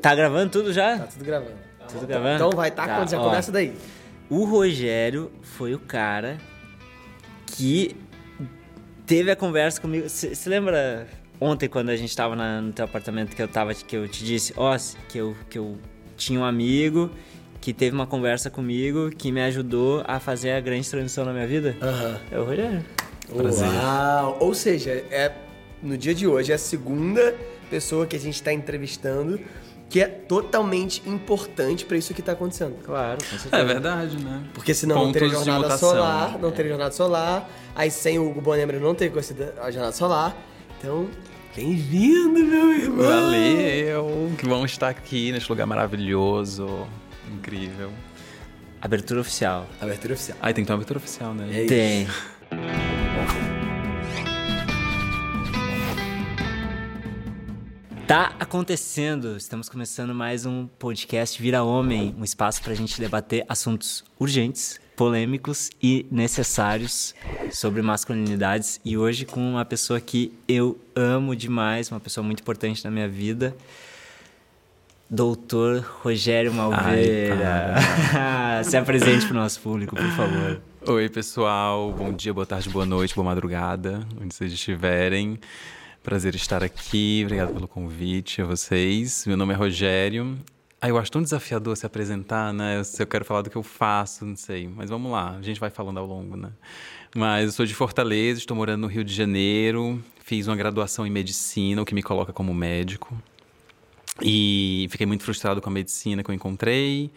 Tá gravando tudo já? Tá tudo gravando. Tudo gravando? Então vai, tá, Tá, quando já ó. começa daí. O Rogério foi o cara que teve a conversa comigo. Você lembra ontem quando a gente tava na- no teu apartamento que eu tava que eu te disse, ó, que eu que eu tinha um amigo que teve uma conversa comigo que me ajudou a fazer a grande transição na minha vida? Aham. É o Rogério. Prazer. Uau! Ou seja, é, no dia de hoje é a segunda pessoa que a gente tá entrevistando que é totalmente importante pra isso que tá acontecendo. Claro, com certeza. É verdade, né? Porque senão não teria Pontos jornada mutação. solar, não teria jornada solar, aí sem o Hugo Bonembre não teria conhecido a jornada solar. Então, bem-vindo, meu irmão! Valeu! Que vamos estar aqui nesse lugar maravilhoso, incrível. Abertura oficial. Abertura oficial. Ah, e tem que ter uma abertura oficial, né? É isso. Tem. Tá acontecendo. Estamos começando mais um podcast Vira Homem, um espaço pra gente debater assuntos urgentes, polêmicos e necessários sobre masculinidades. E hoje com uma pessoa que eu amo demais, uma pessoa muito importante na minha vida. Doutor Rogério Malveira. Se apresente pro nosso público, por favor. Oi, pessoal. Bom dia, boa tarde, boa noite, boa madrugada, onde vocês estiverem. Prazer estar aqui. Obrigado pelo convite a vocês. Meu nome é Rogério. Ah, eu acho tão desafiador se apresentar, né? Se eu quero falar do que eu faço, não sei. Mas vamos lá, a gente vai falando ao longo, né? Mas eu sou de Fortaleza, estou morando no Rio de Janeiro. Fiz uma graduação em medicina, o que me coloca como médico. E fiquei muito frustrado com a medicina que eu encontrei.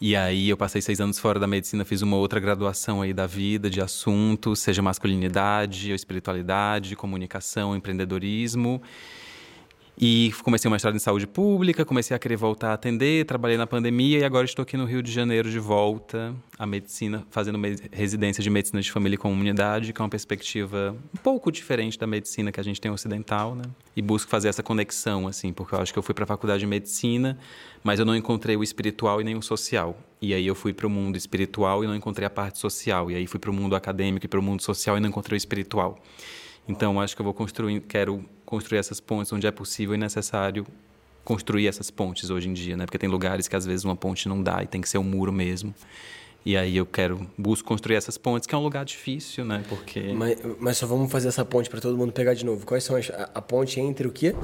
E aí eu passei seis anos fora da medicina, fiz uma outra graduação aí da vida, de assuntos, seja masculinidade, espiritualidade, comunicação, empreendedorismo. E comecei uma mestrado em saúde pública, comecei a querer voltar a atender, trabalhei na pandemia e agora estou aqui no Rio de Janeiro de volta à medicina, fazendo residência de medicina de família e comunidade, que é uma perspectiva um pouco diferente da medicina que a gente tem ocidental, né? E busco fazer essa conexão, assim, porque eu acho que eu fui para a faculdade de medicina, mas eu não encontrei o espiritual e nem o social. E aí eu fui para o mundo espiritual e não encontrei a parte social. E aí fui para o mundo acadêmico e para o mundo social e não encontrei o espiritual. Então, acho que eu vou construir, quero construir essas pontes onde é possível e necessário construir essas pontes hoje em dia, né? Porque tem lugares que às vezes uma ponte não dá e tem que ser um muro mesmo. E aí eu quero, busco construir essas pontes, que é um lugar difícil, né? Porque Mas, mas só vamos fazer essa ponte pra todo mundo pegar de novo. Quais são as, a, a ponte entre o quê?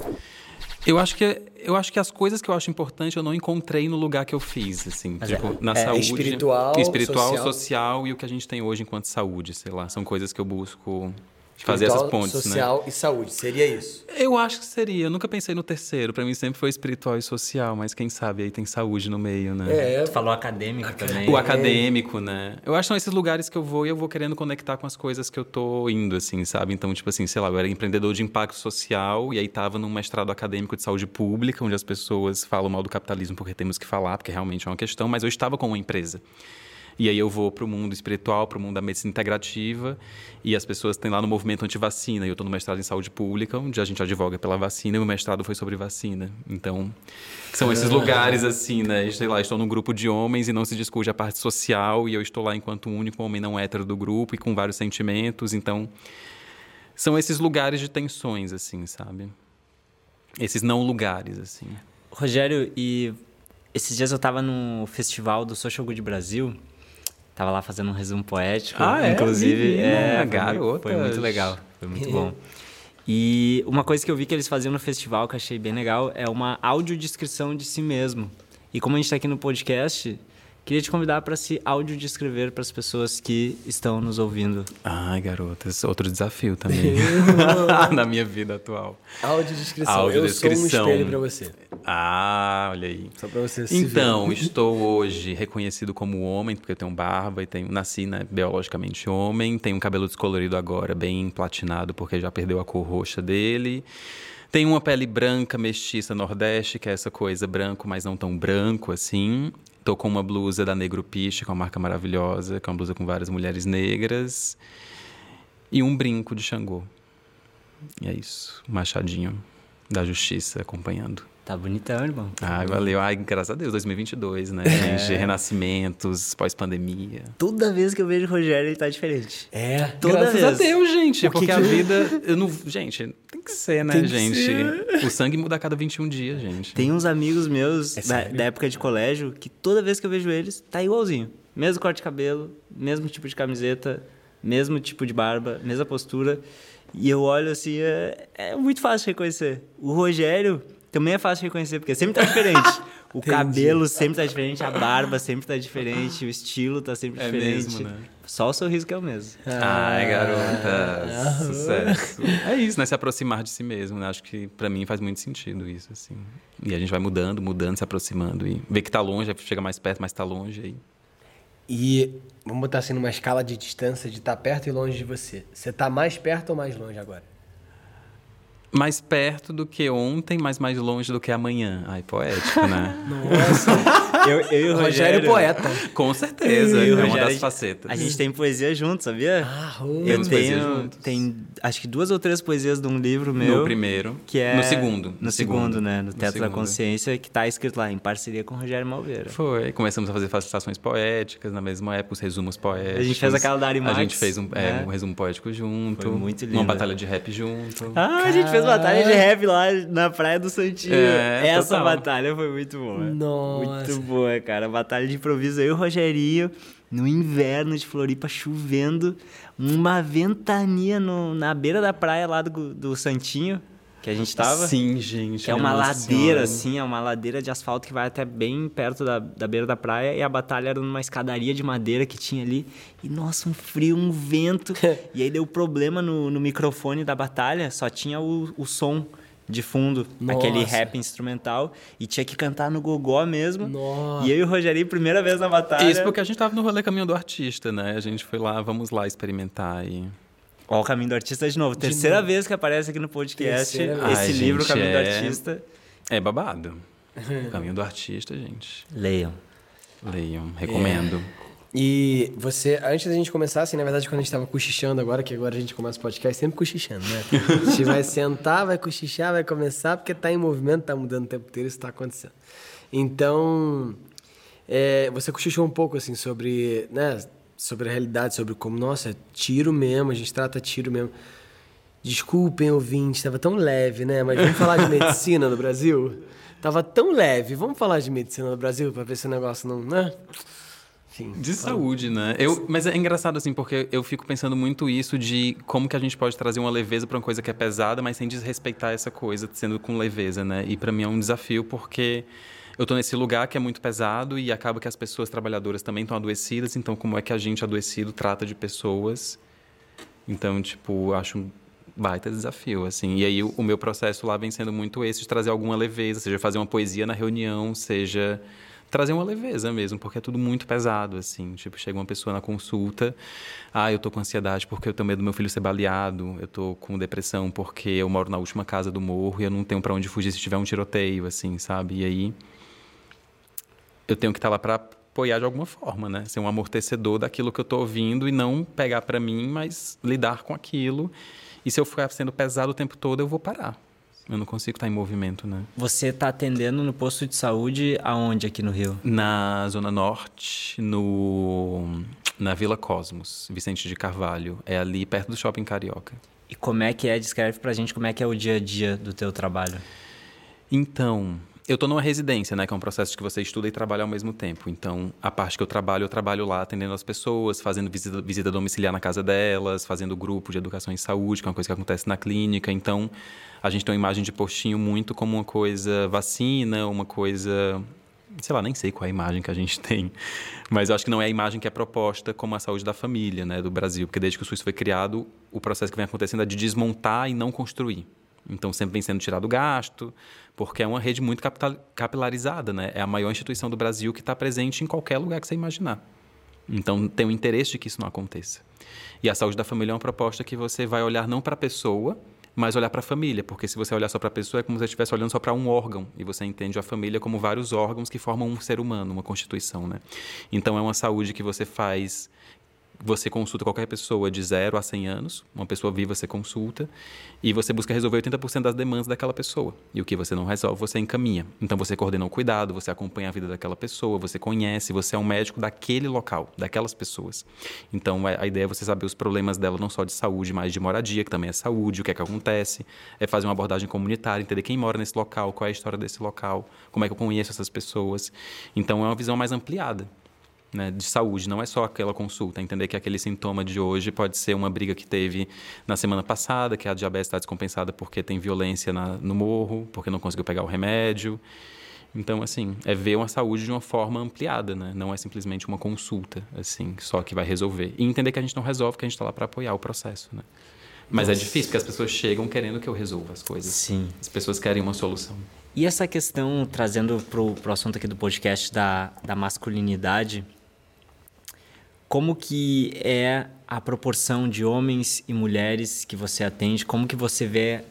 eu acho que eu acho que as coisas que eu acho importante eu não encontrei no lugar que eu fiz, assim, Mas tipo, é- na é saúde, espiritual, espiritual, social. social. e o que a gente tem hoje enquanto saúde, sei lá, são coisas que eu busco fazer essas Espiritual, pontes, né? social e saúde. Seria isso. Eu acho que seria. Eu nunca pensei no terceiro. Pra mim sempre foi espiritual e social, mas quem sabe aí tem saúde no meio, né? É, Tu falou acadêmico também. O acadêmico, né? Eu acho que são esses lugares que eu vou e eu vou querendo conectar com as coisas que eu tô indo, assim, sabe? Então, tipo assim, sei lá, eu era empreendedor de impacto social e aí tava num mestrado acadêmico de saúde pública, onde as pessoas falam mal do capitalismo porque temos que falar, porque realmente é uma questão, mas eu estava com uma empresa. E aí eu vou para o mundo espiritual, para o mundo da medicina integrativa, e as pessoas têm lá no movimento antivacina. E eu estou no mestrado em saúde pública, onde a gente advoga pela vacina, e o mestrado foi sobre vacina. Então, são esses lugares assim, né? Sei lá, estou num grupo de homens e não se discute a parte social, e eu estou lá enquanto único homem não hétero do grupo e com vários sentimentos. Então, são esses lugares de tensões, assim, sabe? Esses não lugares, assim. Rogério, e esses dias eu tava no festival do Social Good Brasil. Tava lá fazendo um resumo poético. Ah, é? Inclusive, Menina, é, foi, muito legal. Foi muito bom. E uma coisa que eu vi que eles faziam no festival, que eu achei bem legal, é uma audiodescrição de si mesmo. E como a gente está aqui no podcast, queria te convidar para se audiodescrever para as pessoas que estão nos ouvindo. Ai, garotas, outro desafio também na minha vida atual. Audiodescrição. Eu sou um Audiodescrição. espelho pra você. Ah, olha aí. Só pra você se Então, ver. estou hoje reconhecido como homem, porque eu tenho barba e tenho, nasci né, biologicamente homem, tenho um cabelo descolorido agora, bem platinado, porque já perdeu a cor roxa dele. Tenho uma pele branca, mestiça, nordeste, que é essa coisa branco, mas não tão branco assim. Tô com uma blusa da Negro Piche, que é uma marca maravilhosa, que é uma blusa com várias mulheres negras. E um brinco de Xangô. E é isso, machadinho da justiça acompanhando. Tá bonitão, irmão. Ai, valeu. Ai, graças a Deus, 2022, né, gente? Renascimentos, pós-pandemia. Toda vez que eu vejo o Rogério, ele tá diferente. É. Toda graças vez. a Deus, gente. Porque que- a vida. Eu não, gente, tem que ser, né, Tem que gente? ser. O sangue muda a cada 21 dias, gente. Tem uns amigos meus É da, da época de colégio que toda vez que eu vejo eles, tá igualzinho. Mesmo corte de cabelo, mesmo tipo de camiseta, mesmo tipo de barba, mesma postura. E eu olho assim, é, é muito fácil reconhecer. O Rogério também é fácil de reconhecer, porque sempre tá diferente. O Entendi. cabelo sempre tá diferente, a barba sempre tá diferente, o estilo tá sempre É diferente. mesmo, né? Só o sorriso que é o mesmo. Ai, garota, Ah. sucesso. É isso, né? Se aproximar de si mesmo, né? Acho que pra mim faz muito sentido isso, assim. E a gente vai mudando, mudando, se aproximando e vê que tá longe, aí chega mais perto, mas tá longe aí. E vamos botar assim numa escala de distância de estar perto e longe de você. Você tá mais perto ou mais longe agora? Mais perto do que ontem, mas mais longe do que amanhã. Ai, poético, né? Nossa. Eu, eu e o Rogério Rogério... poeta. Com certeza, eu e o é uma das facetas. A gente tem poesia junto, sabia? Ah, Eu. Temos poesia tenho, tem acho que duas ou três poesias de um livro meu. No primeiro. Que é... No segundo. No, segundo, né? No Teto da segundo. Consciência, que tá escrito lá, em parceria com o Rogério Malveira. Foi. Começamos a fazer facilitações poéticas na mesma época, os resumos poéticos. A gente fez aquela da Ari A gente fez um, é, né? um resumo poético junto. Foi muito Uma lindo. batalha de rap junto. Ah, a gente fez batalha de rap lá na Praia do Santinho. É, Essa total. batalha foi muito boa. Nossa. Muito boa, cara. Batalha de improviso. Eu e o Rogerinho, no inverno de Floripa, chovendo, uma ventania no- na beira da praia lá do, do Santinho, que a gente tava. Sim, gente. É me uma ladeira, assim, é uma ladeira de asfalto que vai até bem perto da, da beira da praia. E a batalha era numa escadaria de madeira que tinha ali. E, nossa, um frio, um vento. e aí deu problema no, no microfone da batalha, só tinha o, o som de fundo, Nossa. aquele rap instrumental. E tinha que cantar no gogó mesmo. Nossa. E eu e o Rogerinho, primeira vez na batalha. Isso porque a gente tava no rolê Caminho do Artista, né? A gente foi lá, vamos lá experimentar e... Ó, o Caminho do Artista de novo. Terceira vez que aparece aqui no podcast Terceira esse. Ai, livro, gente, Caminho do é- Artista. É babado. Caminho do Artista, gente. Leiam. Leiam, recomendo. E você, antes da gente começar, assim, na verdade, quando a gente tava cochichando agora, que agora a gente começa o podcast, sempre cochichando, né? A gente vai sentar, vai cochichar, vai começar, porque tá em movimento, tá mudando o tempo inteiro, isso tá acontecendo. Então, é, você cochichou um pouco, assim, sobre, né, sobre a realidade, sobre como, nossa, é tiro mesmo, a gente trata tiro mesmo. Desculpem, ouvinte, tava tão leve, né? Mas vamos falar de medicina no Brasil? Tava tão leve, vamos falar de medicina no Brasil pra ver se o negócio não, né? Enfim. De saúde, né? Eu, mas é engraçado assim, porque eu fico pensando muito isso de como que a gente pode trazer uma leveza para uma coisa que é pesada, mas sem desrespeitar essa coisa, sendo com leveza, né? E para mim é um desafio porque eu tô nesse lugar que é muito pesado e acaba que as pessoas trabalhadoras também estão adoecidas, então como é que a gente adoecido trata de pessoas? Então, tipo, acho um baita desafio, assim. E aí o, o meu processo lá vem sendo muito esse de trazer alguma leveza, seja fazer uma poesia na reunião, seja trazer uma leveza mesmo, porque é tudo muito pesado, assim. Tipo, chega uma pessoa na consulta, ah, eu tô com ansiedade porque eu tenho medo do meu filho ser baleado, eu tô com depressão porque eu moro na última casa do morro e eu não tenho para onde fugir se tiver um tiroteio, assim, sabe? E aí eu tenho que estar lá para apoiar de alguma forma, né? Ser um amortecedor daquilo que eu tô ouvindo e não pegar para mim, mas lidar com aquilo. E se eu ficar sendo pesado o tempo todo, eu vou parar. Eu não consigo estar em movimento, né? Você tá atendendo no posto de saúde aonde aqui no Rio? Na Zona Norte, no na Vila Cosmos, Vicente de Carvalho. É ali perto do Shopping Carioca. E como é que é? Descreve pra gente como é que é o dia a dia do teu trabalho. Então, eu estou numa residência, né? Que é um processo que você estuda e trabalha ao mesmo tempo. Então, a parte que eu trabalho, eu trabalho lá atendendo as pessoas, fazendo visita, visita domiciliar na casa delas, fazendo grupo de educação em saúde, que é uma coisa que acontece na clínica. Então, a gente tem uma imagem de postinho muito como uma coisa vacina, uma coisa sei lá, nem sei qual é a imagem que a gente tem, mas eu acho que não é a imagem que é proposta como a saúde da família, né, do Brasil, porque desde que o SUS foi criado, o processo que vem acontecendo é de desmontar e não construir. Então sempre vem sendo tirado gasto, porque é uma rede muito capilarizada, né? É a maior instituição do Brasil que está presente em qualquer lugar que você imaginar. Então tem o interesse de que isso não aconteça. E a saúde da família é uma proposta que você vai olhar não para a pessoa, mas olhar para a família, porque se você olhar só para a pessoa é como se você estivesse olhando só para um órgão e você entende a família como vários órgãos que formam um ser humano, uma constituição, né? Então é uma saúde que você faz você consulta qualquer pessoa de 0 a 100 anos, uma pessoa viva você consulta, e você busca resolver 80% das demandas daquela pessoa. E o que você não resolve, você encaminha. Então você coordena o cuidado, você acompanha a vida daquela pessoa, você conhece, você é um médico daquele local, daquelas pessoas. Então é, a ideia é você saber os problemas dela, não só de saúde, mas de moradia, que também é saúde, o que é que acontece, é fazer uma abordagem comunitária, entender quem mora nesse local, qual é a história desse local, como é que eu conheço essas pessoas. Então é uma visão mais ampliada né, de saúde, não é só aquela consulta, entender que aquele sintoma de hoje pode ser uma briga que teve na semana passada, que a diabetes está descompensada porque tem violência na, no morro, porque não conseguiu pegar o remédio. Então, assim, é ver uma saúde de uma forma ampliada, né? Não é simplesmente uma consulta, assim, só que vai resolver. E entender que a gente não resolve, que a gente está lá para apoiar o processo, né? Mas é Nossa. é difícil, porque as pessoas chegam querendo que eu resolva as coisas. Sim. As pessoas querem uma solução. E essa questão, trazendo para o assunto aqui do podcast da, da masculinidade, como que é a proporção de homens e mulheres que você atende? Como que você vê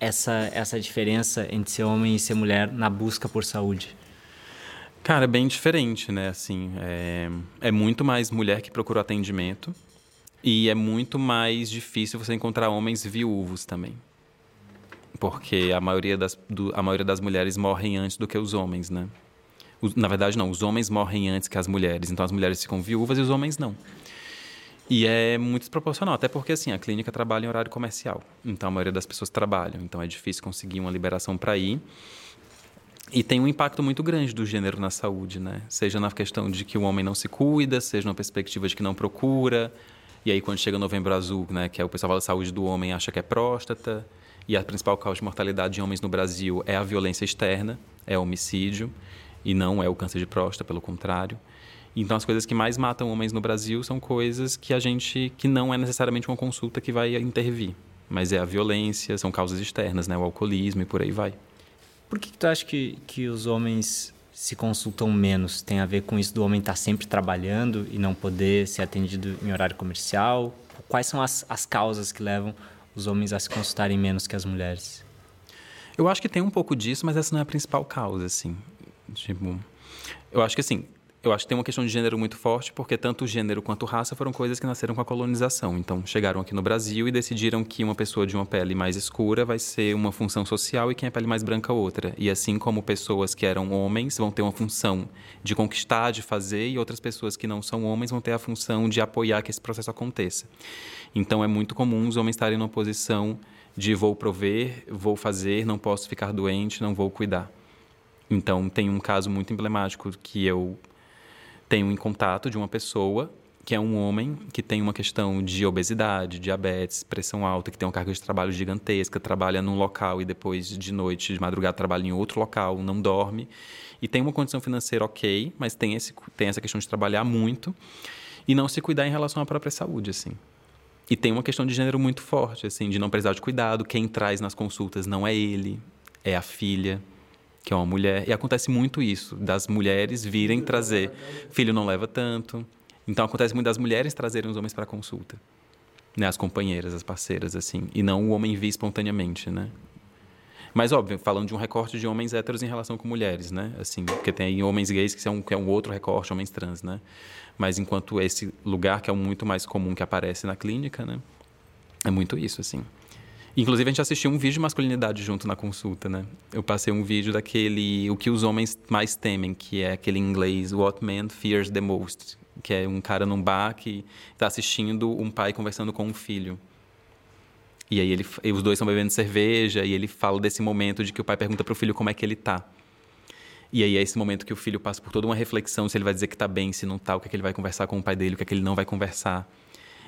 essa, essa diferença entre ser homem e ser mulher na busca por saúde? Cara, é bem diferente, né? Assim, é, é muito mais mulher que procura atendimento e é muito mais difícil você encontrar homens viúvos também. Porque a maioria das, do, a maioria das mulheres morrem antes do que os homens, né? Na verdade, não. Os homens morrem antes que as mulheres. Então, as mulheres ficam viúvas e os homens não. E é muito desproporcional, até porque assim, a clínica trabalha em horário comercial. Então a maioria das pessoas trabalham, então é difícil conseguir uma liberação para ir. E tem um impacto muito grande do gênero na saúde, né? Seja na questão de que o homem não se cuida, seja na perspectiva de que não procura. E aí quando chega novembro azul, né, que é o pessoal fala saúde do homem acha que é próstata, e a principal causa de mortalidade de homens no Brasil é a violência externa, é homicídio e não é o câncer de próstata, pelo contrário. Então, as coisas que mais matam homens no Brasil são coisas que a gente, que não é necessariamente uma consulta que vai intervir, mas é a violência, são causas externas, né? O alcoolismo e por aí vai. Por que, que tu acha que, que os homens se consultam menos? Tem a ver com isso do homem estar sempre trabalhando e não poder ser atendido em horário comercial? Quais são as, as causas que levam os homens a se consultarem menos que as mulheres? Eu acho que tem um pouco disso, mas essa não é a principal causa, assim. Tipo, eu acho que assim, eu acho que tem uma questão de gênero muito forte, porque tanto gênero quanto raça foram coisas que nasceram com a colonização. Então, chegaram aqui no Brasil e decidiram que uma pessoa de uma pele mais escura vai ser uma função social e quem é pele mais branca outra. E assim como pessoas que eram homens vão ter uma função de conquistar, de fazer, e outras pessoas que não são homens vão ter a função de apoiar que esse processo aconteça. Então, é muito comum os homens estarem numa posição de vou prover, vou fazer, não posso ficar doente, não vou cuidar. Então, tem um caso muito emblemático que eu tenho em contato de uma pessoa que é um homem que tem uma questão de obesidade, diabetes, pressão alta, que tem uma carga de trabalho gigantesca, trabalha num local e depois de noite, de madrugada, trabalha em outro local, não dorme. E tem uma condição financeira ok, mas tem, esse, tem essa questão de trabalhar muito e não se cuidar em relação à própria saúde, assim. E tem uma questão de gênero muito forte, assim, de não precisar de cuidado. Quem traz nas consultas não é ele, é a filha, que é uma mulher. E acontece muito isso, das mulheres virem trazer. Filho não leva tanto. Então acontece muito das mulheres trazerem os homens para consulta. Né? As companheiras, as parceiras, assim. E não o homem vir espontaneamente, né? Mas, óbvio, falando de um recorte de homens héteros em relação com mulheres, né? Assim, porque tem homens gays que, são, que é um outro recorte, homens trans, né? Mas enquanto esse lugar que é muito mais comum que aparece na clínica, né? É muito isso, assim. Inclusive, a gente assistiu um vídeo de masculinidade junto na consulta, né? Eu passei um vídeo daquele O que os homens mais temem, que é aquele inglês What Man Fears the Most, que é um cara num bar que está assistindo um pai conversando com um filho. E aí ele, e os dois estão bebendo cerveja e ele fala desse momento de que o pai pergunta para o filho como é que ele tá. E aí é esse momento que o filho passa por toda uma reflexão se ele vai dizer que está bem, se não está, o que, é que ele vai conversar com o pai dele, o que, é que ele não vai conversar.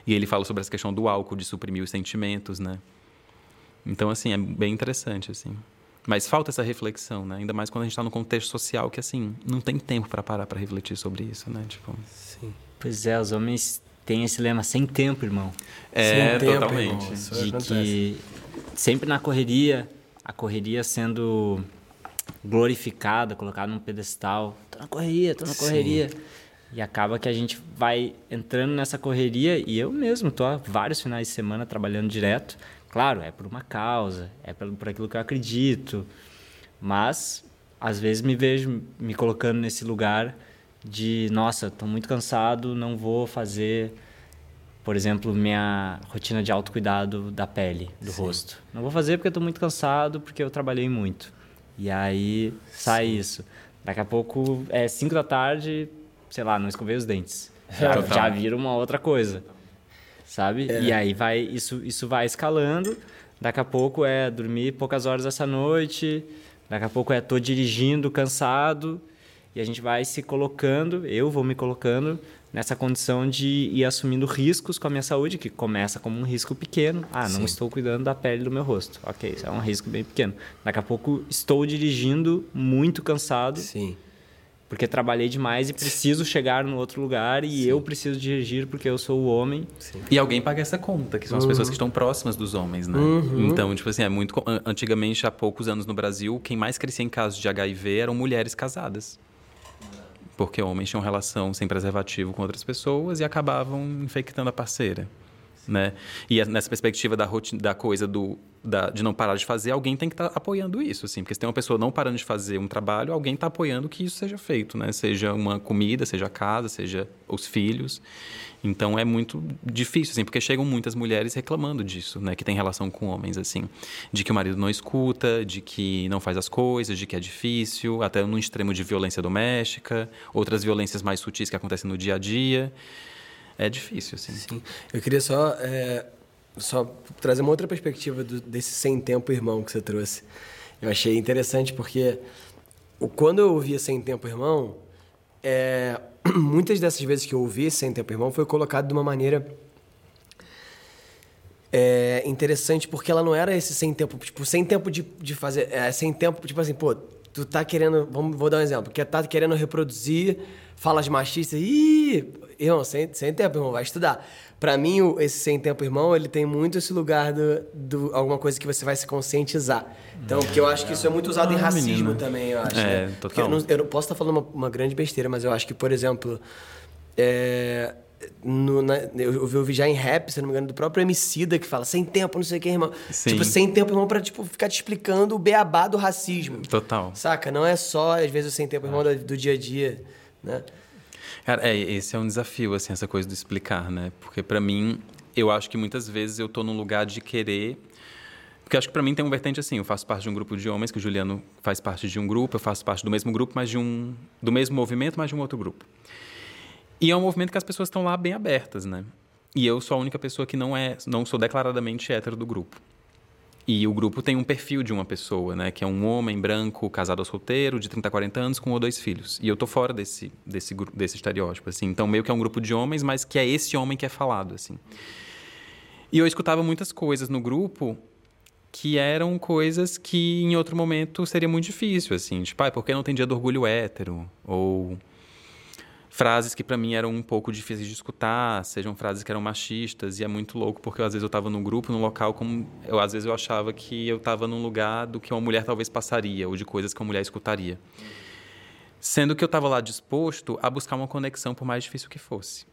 E ele fala sobre essa questão do álcool, de suprimir os sentimentos, né? Então, assim, é bem interessante, assim. Mas falta essa reflexão, né? Ainda mais quando a gente está no contexto social que, assim, não tem tempo para parar para refletir sobre isso, né? Tipo... Sim. Pois é, os homens têm esse lema sem tempo, irmão. É, sem totalmente. Tempo, de que sempre na correria, a correria sendo glorificada, colocada num pedestal. Tô na correria, tô na correria. Sim. E acaba que a gente vai entrando nessa correria e eu mesmo tô há vários finais de semana trabalhando direto Claro, é por uma causa, é por, aquilo que eu acredito, mas às vezes me vejo me colocando nesse lugar de, nossa, estou muito cansado, não vou fazer por exemplo, minha rotina de autocuidado da pele, do Sim. rosto. Não vou fazer porque tô muito cansado, porque eu trabalhei muito. E aí sai Sim. isso. Daqui a pouco é 5 da tarde, sei lá, não escovei os dentes. Já, já vira uma outra coisa. Sabe? É. E aí vai isso isso vai escalando. Daqui a pouco é dormir poucas horas essa noite. Daqui a pouco é tô dirigindo cansado. E a gente vai se colocando, eu vou me colocando nessa condição de ir assumindo riscos com a minha saúde, que começa como um risco pequeno. Ah, não Sim. estou cuidando da pele do meu rosto. Ok, isso é um risco bem pequeno. Daqui a pouco estou dirigindo muito cansado. Sim. Porque trabalhei demais e preciso chegar no outro lugar e Sim. eu preciso dirigir porque eu sou o homem. Sim. E alguém paga essa conta, que são as uhum. pessoas que estão próximas dos homens, né? Uhum. Então, tipo assim, é muito. Antigamente, há poucos anos no Brasil, quem mais crescia em casos de HIV eram mulheres casadas porque homens tinham relação sem preservativo com outras pessoas e acabavam infectando a parceira. Né? E é nessa perspectiva da, rotina, da coisa do, da, de não parar de fazer, alguém tem que estar tá apoiando isso, assim, porque se tem uma pessoa não parando de fazer um trabalho, alguém está apoiando que isso seja feito, né? Seja uma comida, seja a casa, seja os filhos. Então é muito difícil, assim, porque chegam muitas mulheres reclamando disso, né? Que tem relação com homens, assim. De que o marido não escuta, de que não faz as coisas, de que é difícil, até no extremo de violência doméstica, outras violências mais sutis que acontecem no dia a dia. É difícil, assim. Sim. Eu queria só, é, só trazer uma outra perspectiva do, desse sem tempo irmão que você trouxe. Eu achei interessante porque quando eu ouvia sem tempo irmão, é, muitas dessas vezes que eu ouvi Sem Tempo Irmão foi colocado de uma maneira é, interessante, porque ela não era esse sem tempo, tipo, sem tempo de, de fazer. É, sem tempo, tipo assim, pô, tu tá querendo. Vamos, vou dar um exemplo, que tá querendo reproduzir falas machistas. Ih, irmão, sem, sem tempo, irmão, vai estudar. Para mim, o, esse sem tempo, irmão, ele tem muito esse lugar do, do alguma coisa que você vai se conscientizar. Então, porque eu acho que isso é muito usado ah, em racismo menina. também, eu acho. É, né? total. Eu, não, eu, não, posso estar falando uma, uma, grande besteira, mas eu acho que, por exemplo, é, no, na, eu, eu vi já em rap, se não me engano, do próprio Emicida, que fala sem tempo, não sei o que, irmão. Sim. Tipo, sem tempo, irmão, pra tipo, ficar te explicando o beabá do racismo. Total. Saca? Não é só, às vezes, o sem tempo, irmão, do, do dia a dia, né? Cara, é, esse é um desafio, assim, essa coisa do explicar, né? Porque para mim, eu acho que muitas vezes eu tô num lugar de querer porque acho que para mim tem um vertente assim, eu faço parte de um grupo de homens, que o Juliano faz parte de um grupo, eu faço parte do mesmo grupo, mas de um do mesmo movimento, mas de um outro grupo. E é um movimento que as pessoas estão lá bem abertas, né? E eu sou a única pessoa que não é, não sou declaradamente hétero do grupo. E o grupo tem um perfil de uma pessoa, né? Que é um homem branco, casado ou solteiro, de 30 a 40 anos, com um ou dois filhos. E eu tô fora desse, desse, desse estereótipo, assim. Então, meio que é um grupo de homens, mas que é esse homem que é falado, assim. E eu escutava muitas coisas no grupo que eram coisas que em outro momento seria muito difícil, assim. Tipo, ah, por que não tem dia do orgulho hétero? Ou frases que para mim eram um pouco difíceis de escutar, sejam frases que eram machistas, e é muito louco porque às vezes eu estava num grupo, num local como eu às vezes eu achava que eu estava num lugar do que uma mulher talvez passaria ou de coisas que uma mulher escutaria. Sendo que eu estava lá disposto a buscar uma conexão por mais difícil que fosse.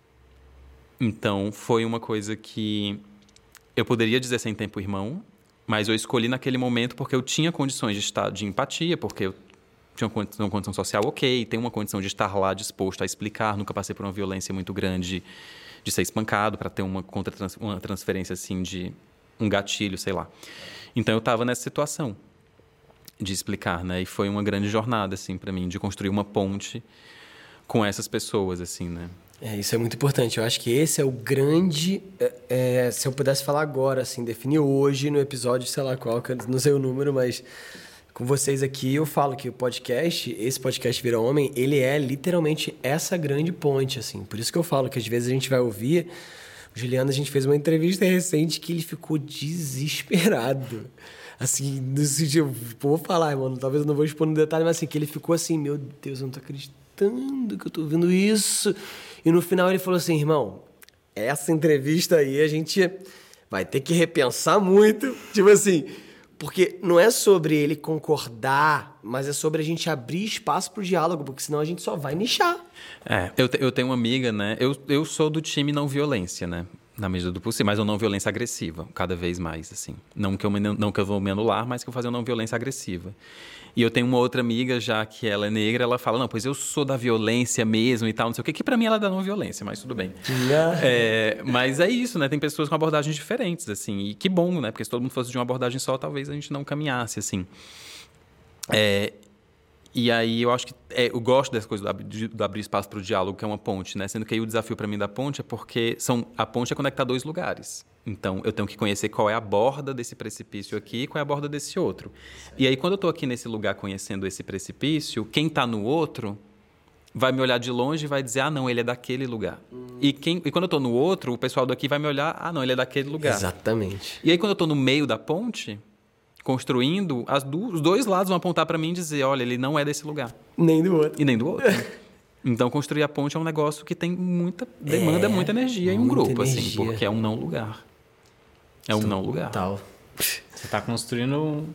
Então, foi uma coisa que eu poderia dizer sem tempo irmão, mas eu escolhi naquele momento porque eu tinha condições de estar de empatia, porque eu tinha uma condição social ok, tem uma condição de estar lá disposto a explicar, nunca passei por uma violência muito grande de ser espancado para ter uma, contra uma transferência assim de um gatilho, sei lá. Então eu estava nessa situação de explicar, né? E foi uma grande jornada assim para mim de construir uma ponte com essas pessoas assim, né? É, isso é muito importante. Eu acho que esse é o grande. É, é, se eu pudesse falar agora, assim, definir hoje no episódio, sei lá qual, não sei o número, mas com vocês aqui, eu falo que o podcast, esse podcast Vira Homem, ele é literalmente essa grande ponte, assim. Por isso que eu falo que às vezes a gente vai ouvir. O Juliano, a gente fez uma entrevista recente que ele ficou desesperado. Assim, no sentido, vou falar, irmão, talvez eu não vou expor no detalhe, mas assim, que ele ficou assim, meu Deus, eu não tô acreditando que eu tô ouvindo isso. E no final ele falou assim, irmão, essa entrevista aí a gente vai ter que repensar muito. Tipo assim, porque não é sobre ele concordar, mas é sobre a gente abrir espaço para o diálogo, porque senão a gente só vai nichar. É, eu, te, eu tenho uma amiga, né? Eu, eu sou do time não violência, né? Na medida do possível, mas eu não violência agressiva, cada vez mais, assim. Não que eu, não que eu vou me anular, mas que eu vou fazer uma não violência agressiva. E eu tenho uma outra amiga, já que ela é negra, ela fala, não, pois eu sou da violência mesmo e tal, não sei o que, que pra mim ela é da não violência, mas tudo bem. É, mas é isso, né? Tem pessoas com abordagens diferentes, assim, e que bom, né? Porque se todo mundo fosse de uma abordagem só, talvez a gente não caminhasse, assim. É, e aí eu acho que é, eu gosto dessa coisa do abrir, do abrir espaço para o diálogo, que é uma ponte, né? Sendo que aí o desafio para mim da ponte é porque são, a ponte é conectar dois lugares. Então, eu tenho que conhecer qual é a borda desse precipício aqui e qual é a borda desse outro. E aí, quando eu estou aqui nesse lugar conhecendo esse precipício, quem está no outro vai me olhar de longe e vai dizer, ah, não, ele é daquele lugar. Hum. E, quem, e quando eu estou no outro, o pessoal daqui vai me olhar, ah, não, ele é daquele lugar. Exatamente. E aí, quando eu estou no meio da ponte, construindo, do, os dois lados vão apontar para mim e dizer, olha, ele não é desse lugar. Nem do outro. E nem do outro. então, construir a ponte é um negócio que tem muita demanda, é, muita energia em um grupo, assim, energia. assim, porque é um não lugar. É um não lugar. Total. Você está construindo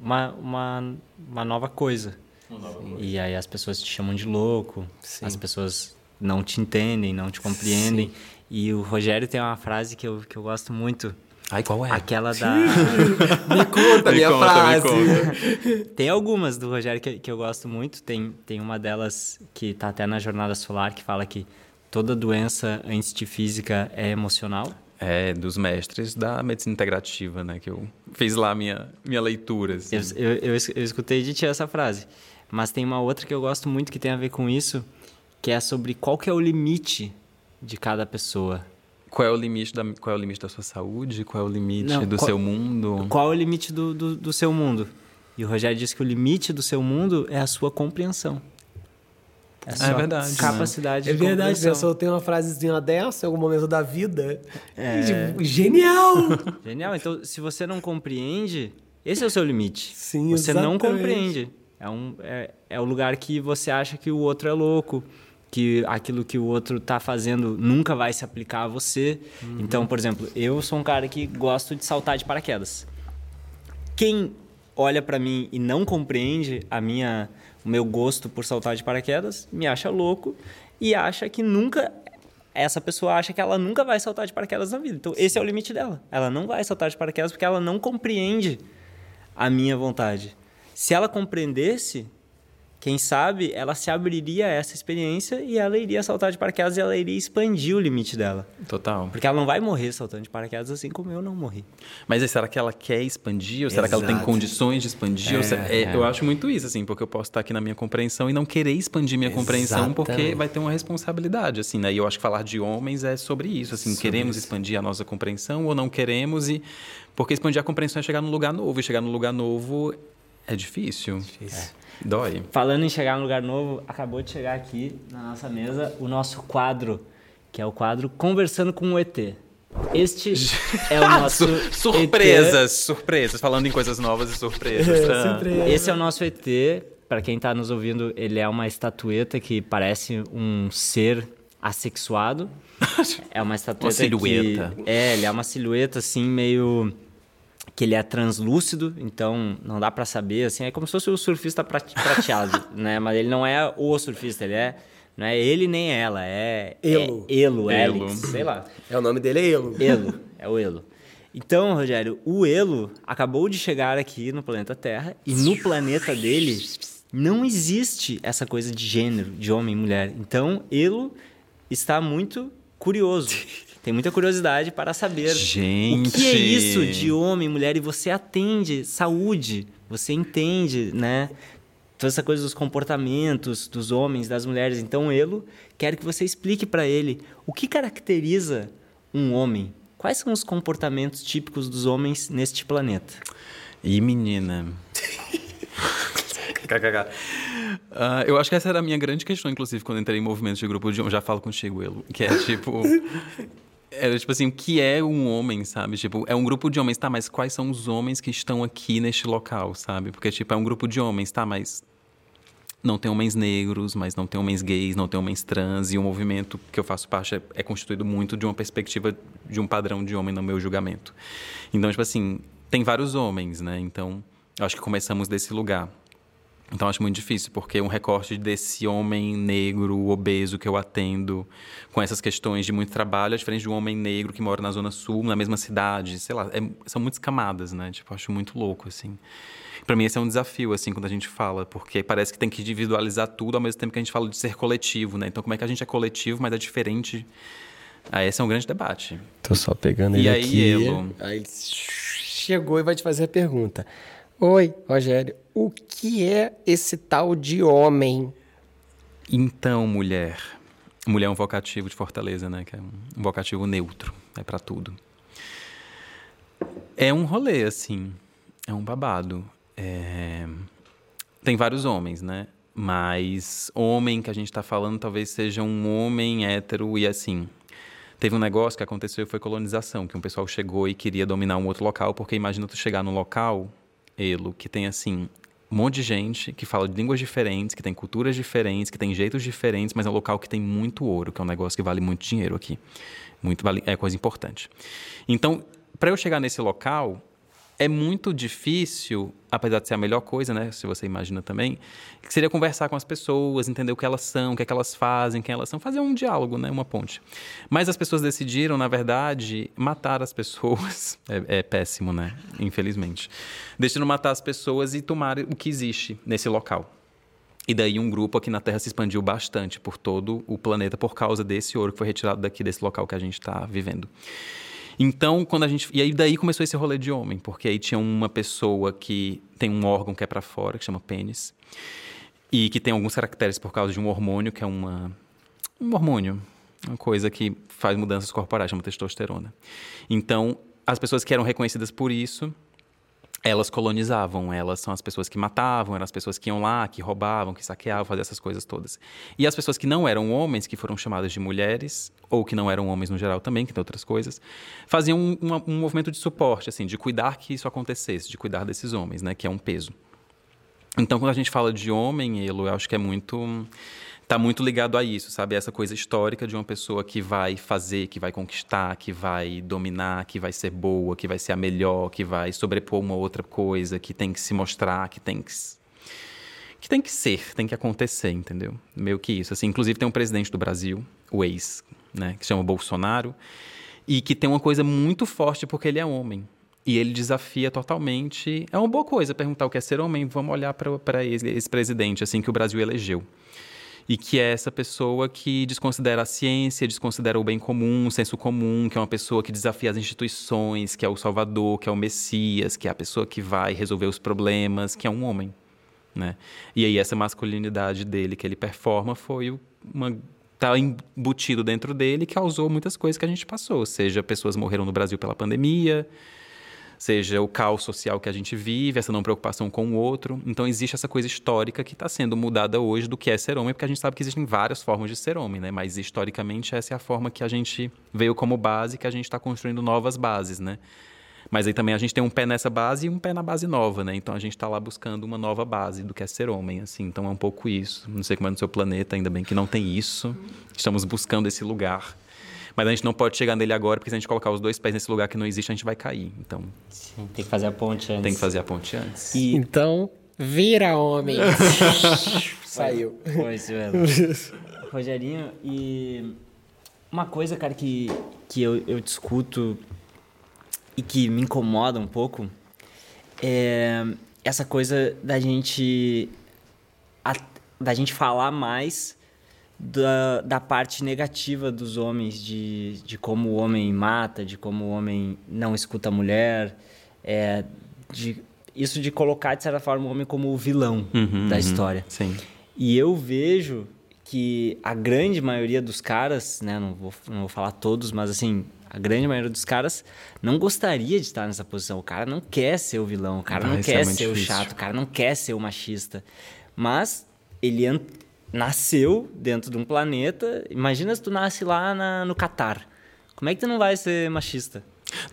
uma, uma, uma nova coisa. Uma nova coisa. E aí as pessoas te chamam de louco, Sim. as pessoas não te entendem, não te compreendem. Sim. E o Rogério tem uma frase que eu, que eu gosto muito. Ai, qual é? Aquela da. me conta a minha conta, frase. Conta. Tem algumas do Rogério que, que eu gosto muito. Tem, tem uma delas que está até na Jornada Solar que fala que toda doença antes de física é emocional. É, dos mestres da medicina integrativa, né? Que eu fiz lá a minha, minha leitura. Assim. Eu, eu, eu, eu escutei de ti essa frase. Mas tem uma outra que eu gosto muito que tem a ver com isso, que é sobre qual que é o limite de cada pessoa. Qual é o limite da, qual é o limite da sua saúde? Qual é o limite Não, do qual, seu mundo? Qual é o limite do, do, do seu mundo? E o Rogério disse que o limite do seu mundo é a sua compreensão. É, é verdade. Né? Capacidade né? de É verdade, a pessoa tem uma frasezinha dessa em algum momento da vida. É... Genial! Genial. Então, se você não compreende, esse é o seu limite. Sim, Você exatamente. não compreende. É, um, é, é o lugar que você acha que o outro é louco, que aquilo que o outro está fazendo nunca vai se aplicar a você. Uhum. Então, por exemplo, eu sou um cara que gosto de saltar de paraquedas. Quem olha para mim e não compreende a minha o meu gosto por saltar de paraquedas, me acha louco e acha que nunca essa pessoa acha que ela nunca vai saltar de paraquedas na vida. Então, esse é o limite dela. Ela não vai saltar de paraquedas porque ela não compreende a minha vontade. Se ela compreendesse, quem sabe ela se abriria a essa experiência e ela iria saltar de paraquedas e ela iria expandir o limite dela. Total. Porque ela não vai morrer saltando de paraquedas assim como eu não morri. Mas será que ela quer expandir? Ou será Exato. que ela tem condições de expandir? É, é, eu acho muito isso, assim, porque eu posso estar aqui na minha compreensão e não querer expandir minha Exatamente. compreensão porque vai ter uma responsabilidade, assim, né? E eu acho que falar de homens é sobre isso, assim, sobre queremos isso. expandir a nossa compreensão ou não queremos e... Porque expandir a compreensão é chegar num lugar novo e chegar num lugar novo é difícil. Difícil. Dói. Falando em chegar num lugar novo, acabou de chegar aqui na nossa mesa o nosso quadro, que é o quadro Conversando com o ET. Este é o nosso. surpresas, ET. surpresas. Falando em coisas novas e surpresas. É, Esse é o nosso ET. Para quem está nos ouvindo, ele é uma estatueta que parece um ser assexuado. É uma estatueta. uma silhueta. Que, é, ele é uma silhueta assim, meio que ele é translúcido, então não dá para saber, assim, é como se fosse o surfista prateado, né? Mas ele não é o surfista, ele é não é ele nem ela, é Elo, é Elo, Elo. sei lá. É o nome dele é Elo. Elo, é o Elo. Então, Rogério, o Elo acabou de chegar aqui no planeta Terra e no planeta dele não existe essa coisa de gênero, de homem e mulher. Então, Elo está muito curioso tem muita curiosidade para saber Gente. o que é isso de homem mulher e você atende saúde, você entende, né? Toda essa coisa dos comportamentos dos homens, das mulheres. Então, Elo, quero que você explique para ele o que caracteriza um homem. Quais são os comportamentos típicos dos homens neste planeta? E menina. KKK. Uh, eu acho que essa era a minha grande questão, inclusive, quando entrei em movimentos de grupo de homens. Já falo contigo, Elo. Que é tipo. Era tipo assim, o que é um homem, sabe? Tipo, é um grupo de homens, tá? Mas quais são os homens que estão aqui neste local, sabe? Porque, tipo, é um grupo de homens, tá? Mas não tem homens negros, mas não tem homens gays, não tem homens trans. E o movimento que eu faço parte é, é constituído muito de uma perspectiva de um padrão de homem no meu julgamento. Então, tipo assim, tem vários homens, né? Então, acho que começamos desse lugar. Então acho muito difícil, porque um recorte desse homem negro, obeso que eu atendo, com essas questões de muito trabalho, é diferente de um homem negro que mora na Zona Sul, na mesma cidade, sei lá, é, são muitas camadas, né? Tipo, acho muito louco, assim. Para mim esse é um desafio, assim, quando a gente fala, porque parece que tem que individualizar tudo ao mesmo tempo que a gente fala de ser coletivo, né? Então como é que a gente é coletivo, mas é diferente? Ah, esse é um grande debate. Tô só pegando E ele aí, aqui. Elo? Aí ele chegou e vai te fazer a pergunta. Oi, Rogério, o que é esse tal de homem? Então, mulher. Mulher é um vocativo de Fortaleza, né? Que é um vocativo neutro, é para tudo. É um rolê, assim. É um babado. É... Tem vários homens, né? Mas homem que a gente tá falando talvez seja um homem hétero e assim. Teve um negócio que aconteceu foi colonização, que um pessoal chegou e queria dominar um outro local, porque imagina tu chegar num local, Elo, que tem assim um monte de gente que fala de línguas diferentes, que tem culturas diferentes, que tem jeitos diferentes, mas é um local que tem muito ouro, que é um negócio que vale muito dinheiro aqui. Muito vale, é coisa importante. Então, para eu chegar nesse local, é muito difícil, apesar de ser a melhor coisa, né, se você imagina também, que seria conversar com as pessoas, entender o que elas são, o que, é que elas fazem, quem elas são, fazer um diálogo, né, uma ponte. Mas as pessoas decidiram, na verdade, matar as pessoas. É, é péssimo, né, infelizmente. Decidiram matar as pessoas e tomar o que existe nesse local. E daí um grupo aqui na Terra se expandiu bastante por todo o planeta por causa desse ouro que foi retirado daqui desse local que a gente está vivendo. Então, quando a gente. E aí daí começou esse rolê de homem, porque aí tinha uma pessoa que tem um órgão que é para fora, que chama pênis, e que tem alguns caracteres por causa de um hormônio, que é uma. Um hormônio. Uma coisa que faz mudanças corporais, chama testosterona. Então, as pessoas que eram reconhecidas por isso, elas colonizavam, elas são as pessoas que matavam, eram as pessoas que iam lá, que roubavam, que saqueavam, faziam essas coisas todas. E as pessoas que não eram homens, que foram chamadas de mulheres, ou que não eram homens no geral também, que tem outras coisas, faziam um, um, um movimento de suporte, assim, de cuidar que isso acontecesse, de cuidar desses homens, né, que é um peso. Então, quando a gente fala de homem, Elo, eu acho que é muito está muito ligado a isso, sabe? Essa coisa histórica de uma pessoa que vai fazer, que vai conquistar, que vai dominar, que vai ser boa, que vai ser a melhor, que vai sobrepor uma outra coisa, que tem que se mostrar, que tem que que tem que ser, tem que acontecer, entendeu? Meio que isso. Assim, inclusive tem um presidente do Brasil, o ex, né, que chama Bolsonaro, e que tem uma coisa muito forte porque ele é homem. E ele desafia totalmente. É uma boa coisa perguntar o que é ser homem. Vamos olhar para esse presidente, assim, que o Brasil elegeu e que é essa pessoa que desconsidera a ciência, desconsidera o bem comum, o senso comum, que é uma pessoa que desafia as instituições, que é o salvador, que é o messias, que é a pessoa que vai resolver os problemas, que é um homem, né? E aí essa masculinidade dele que ele performa foi uma tá embutido dentro dele e causou muitas coisas que a gente passou, seja pessoas morreram no Brasil pela pandemia, seja o caos social que a gente vive, essa não preocupação com o outro. Então existe essa coisa histórica que está sendo mudada hoje do que é ser homem, porque a gente sabe que existem várias formas de ser homem, né? Mas historicamente essa é a forma que a gente veio como base, que a gente está construindo novas bases, né? Mas aí também a gente tem um pé nessa base e um pé na base nova, né? Então a gente está lá buscando uma nova base do que é ser homem, assim. Então é um pouco isso. Não sei como é no seu planeta, ainda bem que não tem isso. Estamos buscando esse lugar. Mas a gente não pode chegar nele agora, porque se a gente colocar os dois pés nesse lugar que não existe, a gente vai cair. Então. Sim, tem que fazer a ponte antes. Tem que fazer a ponte antes. E... Então, vira homem. Saiu. Foi isso mesmo. Rogerinho, e uma coisa, cara, que, que eu, eu discuto e que me incomoda um pouco é essa coisa da gente a, da gente falar mais da, da parte negativa dos homens, de, de como o homem mata, de como o homem não escuta a mulher, é, de, isso de colocar, de certa forma, o homem como o vilão Uhum, da uhum, história. Sim. E eu vejo que a grande maioria dos caras, né, não vou, não vou falar todos, mas assim, a grande maioria dos caras não gostaria de estar nessa posição. O cara não quer ser o vilão, o cara Ah, não é quer muito ser o difícil. chato, o cara não quer ser o machista. Mas ele nasceu dentro de um planeta. Imagina se tu nasce lá na- no Catar. Como é que tu não vai ser machista?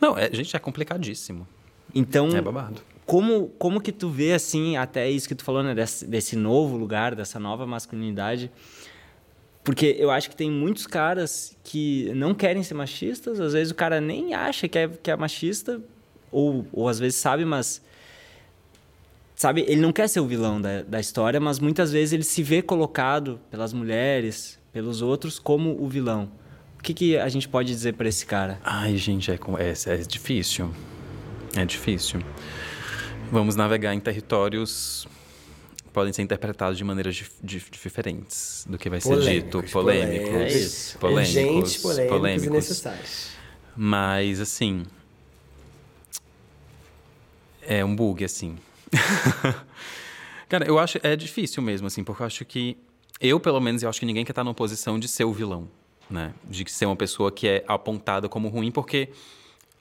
Não, é, gente, é complicadíssimo. Então, É babado. como, como que tu vê, assim, até isso que tu falou, né, desse, desse novo lugar, dessa nova masculinidade? Porque eu acho que tem muitos caras que não querem ser machistas, às vezes o cara nem acha que é, que é machista, ou, ou às vezes sabe, mas sabe, ele não quer ser o vilão da, da história, mas muitas vezes ele se vê colocado pelas mulheres, pelos outros, como o vilão. O que, que a gente pode dizer para esse cara? Ai, gente, é, é, é difícil. É difícil. Vamos navegar em territórios podem ser interpretados de maneiras dif dif diferentes do que vai ser dito. Polêmicos. É isso. Polêmicos. Gente, polêmicos, polêmicos e necessários. Mas, assim. É um bug, assim. Cara, eu acho. É difícil mesmo, assim, porque eu acho que. Eu, pelo menos, eu acho que ninguém quer estar numa posição de ser o vilão, né? De ser uma pessoa que é apontada como ruim, porque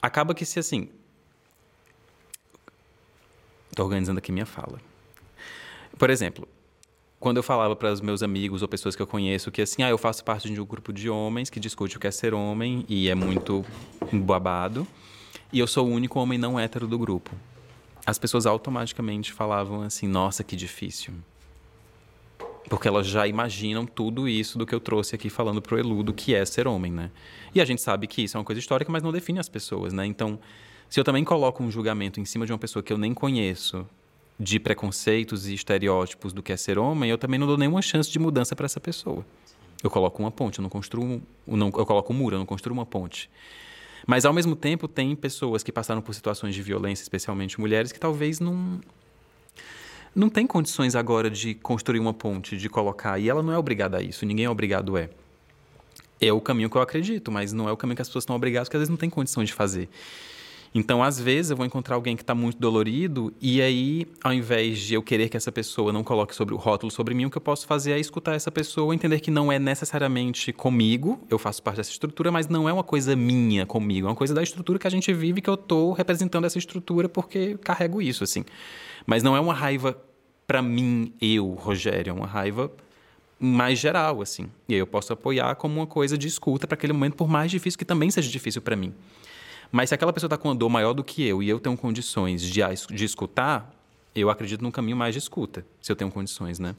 acaba que se, assim. Tô organizando aqui minha fala. Por exemplo, quando eu falava para os meus amigos ou pessoas que eu conheço que assim, ah, eu faço parte de um grupo de homens que discute o que é ser homem e é muito babado, e eu sou o único homem não hétero do grupo. As pessoas automaticamente falavam assim: "Nossa, que difícil". Porque elas já imaginam tudo isso do que eu trouxe aqui falando pro Eludo, que é ser homem, né? E a gente sabe que isso é uma coisa histórica, mas não define as pessoas, né? Então, se eu também coloco um julgamento em cima de uma pessoa que eu nem conheço, de preconceitos e estereótipos do que é ser homem, eu também não dou nenhuma chance de mudança para essa pessoa. Eu coloco uma ponte, eu não construo, não, eu coloco um muro, eu não construo uma ponte. Mas ao mesmo tempo tem pessoas que passaram por situações de violência, especialmente mulheres, que talvez não não tem condições agora de construir uma ponte, de colocar, e ela não é obrigada a isso, ninguém é obrigado é. É o caminho que eu acredito, mas não é o caminho que as pessoas estão obrigadas, porque às vezes não tem condições de fazer. Então, às vezes, eu vou encontrar alguém que está muito dolorido, e aí, ao invés de eu querer que essa pessoa não coloque sobre o rótulo sobre mim, o que eu posso fazer é escutar essa pessoa, entender que não é necessariamente comigo, eu faço parte dessa estrutura, mas não é uma coisa minha comigo, é uma coisa da estrutura que a gente vive, que eu estou representando essa estrutura porque carrego isso, assim. Mas não é uma raiva para mim, eu, Rogério, é uma raiva mais geral, assim. E aí eu posso apoiar como uma coisa de escuta para aquele momento, por mais difícil que também seja difícil para mim. Mas se aquela pessoa está com uma dor maior do que eu e eu tenho condições de, de escutar, eu acredito num caminho mais de escuta, se eu tenho condições, né?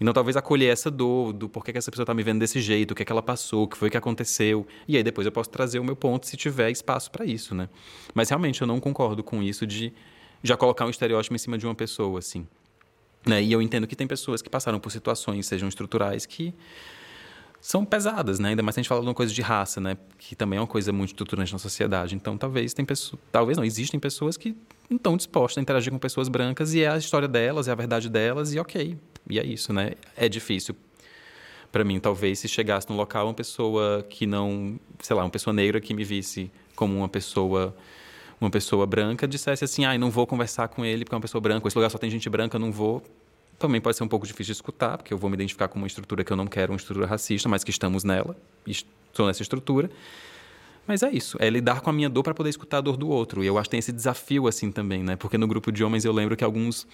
Então, talvez acolher essa dor, do porquê que essa pessoa está me vendo desse jeito, o que é que ela passou, o que foi que aconteceu. E aí depois eu posso trazer o meu ponto se tiver espaço para isso, né? Mas realmente eu não concordo com isso de já colocar um estereótipo em cima de uma pessoa, assim. Né? E eu entendo que tem pessoas que passaram por situações, sejam estruturais, que são pesadas, né? Ainda mais se a gente fala de uma coisa de raça, né? Que também é uma coisa muito estruturante na sociedade. Então, talvez tem pessoas, talvez não, existem pessoas que não estão dispostas a interagir com pessoas brancas e é a história delas, é a verdade delas e ok. E é isso, né? É difícil para mim, talvez se chegasse num local uma pessoa que não, sei lá, uma pessoa negra que me visse como uma pessoa uma pessoa branca dissesse assim: "Ai, ah, não vou conversar com ele porque é uma pessoa branca, esse lugar só tem gente branca, não vou" também pode ser um pouco difícil de escutar, porque eu vou me identificar com uma estrutura que eu não quero, uma estrutura racista, mas que estamos nela, estou nessa estrutura. Mas é isso, é lidar com a minha dor para poder escutar a dor do outro. E eu acho que tem esse desafio assim também, né? Porque no grupo de homens eu lembro que alguns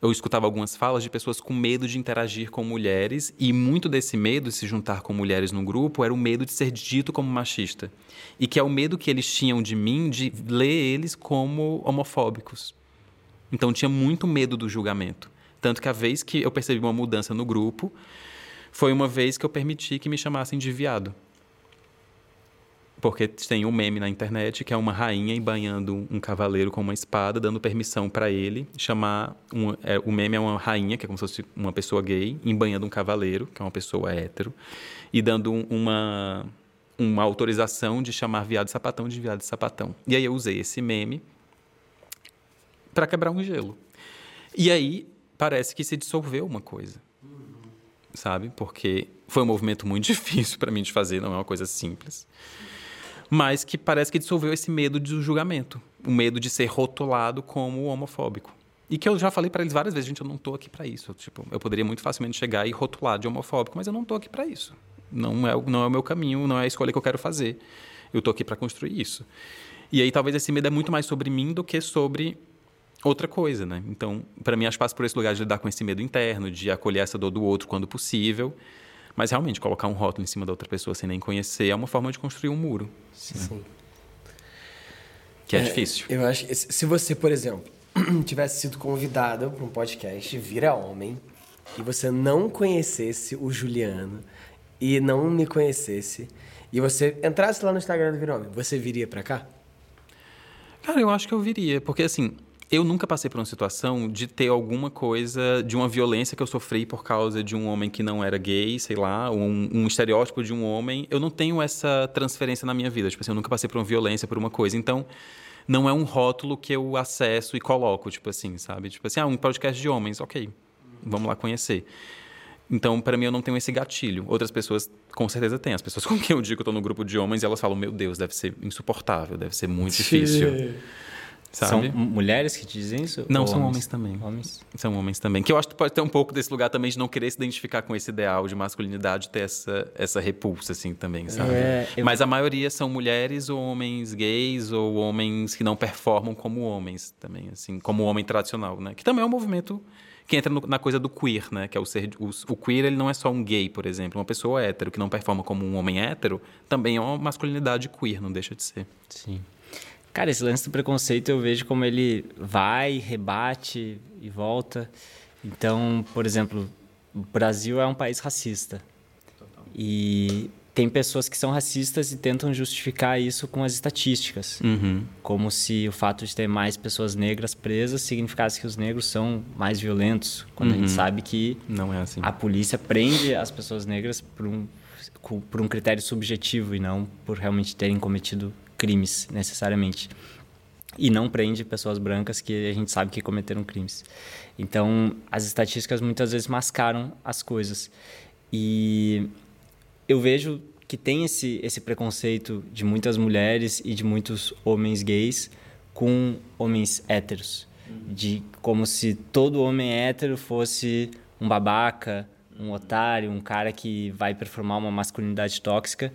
eu escutava algumas falas de pessoas com medo de interagir com mulheres e muito desse medo de se juntar com mulheres no grupo era o medo de ser dito como machista. E que é o medo que eles tinham de mim de ler eles como homofóbicos. Então tinha muito medo do julgamento. Tanto que a vez que eu percebi uma mudança no grupo foi uma vez que eu permiti que me chamassem de viado. Porque tem um meme na internet que é uma rainha embanhando um cavaleiro com uma espada, dando permissão para ele chamar. Um, é, o meme é uma rainha, que é como se fosse uma pessoa gay, embanhando um cavaleiro, que é uma pessoa hétero, e dando uma, uma autorização de chamar viado sapatão de viado sapatão. E aí eu usei esse meme para quebrar um gelo. E aí parece que se dissolveu uma coisa. Sabe? Porque foi um movimento muito difícil para mim de fazer, não é uma coisa simples. Mas que parece que dissolveu esse medo do julgamento, o medo de ser rotulado como homofóbico. E que eu já falei para eles várias vezes, gente, eu não estou aqui para isso. Tipo, eu poderia muito facilmente chegar e rotular de homofóbico, mas eu não estou aqui para isso. Não é, não é o meu caminho, não é a escolha que eu quero fazer. Eu estou aqui para construir isso. E aí talvez esse medo é muito mais sobre mim do que sobre outra coisa, né? Então, para mim, acho que por esse lugar de lidar com esse medo interno, de acolher essa dor do outro quando possível. Mas realmente, colocar um rótulo em cima da outra pessoa sem nem conhecer é uma forma de construir um muro. Sim. Né? Que é, é, difícil. Eu acho que se você, por exemplo, tivesse sido convidado para um podcast Vira Homem e você não conhecesse o Juliano e não me conhecesse e você entrasse lá no Instagram do Vira Homem, você viria para cá? Cara, eu acho que eu viria, porque assim, eu nunca passei por uma situação de ter alguma coisa, de uma violência que eu sofri por causa de um homem que não era gay, sei lá, um, um estereótipo de um homem. Eu não tenho essa transferência na minha vida. Tipo assim, eu nunca passei por uma violência, por uma coisa. Então, não é um rótulo que eu acesso e coloco, tipo assim, sabe? Tipo assim, ah, um podcast de homens, ok, vamos lá conhecer. Então, para mim, eu não tenho esse gatilho. Outras pessoas, com certeza, têm. As pessoas com quem eu digo que eu estou no grupo de homens, elas falam: Meu Deus, deve ser insuportável, deve ser muito difícil. Sabe? São mulheres que te dizem isso? Não, são homens? homens também. Homens? São homens também. Que eu acho que pode ter um pouco desse lugar também de não querer se identificar com esse ideal de masculinidade, ter essa, essa repulsa, assim, também, sabe? É, eu... Mas a maioria são mulheres ou homens gays ou homens que não performam como homens também, assim, como homem tradicional, né? Que também é um movimento que entra no, na coisa do queer, né? Que é o ser o, o, queer, ele não é só um gay, por exemplo, uma pessoa hétero que não performa como um homem hétero, também é uma masculinidade queer, não deixa de ser. Sim. Cara, esse lance do preconceito eu vejo como ele vai, rebate e volta. Então, por exemplo, o Brasil é um país racista. Total. E tem pessoas que são racistas e tentam justificar isso com as estatísticas. Uhum. Como se o fato de ter mais pessoas negras presas significasse que os negros são mais violentos. Quando uhum. a gente uhum. sabe que Não é assim. a polícia prende as pessoas negras por um, por um critério subjetivo e não por realmente terem cometido crimes, necessariamente. E não prende pessoas brancas que a gente sabe que cometeram crimes. Então, as estatísticas muitas vezes mascaram as coisas. E eu vejo que tem esse, esse preconceito de muitas mulheres e de muitos homens gays com homens héteros. De como se todo homem hétero fosse um babaca, um otário, um cara que vai performar uma masculinidade tóxica.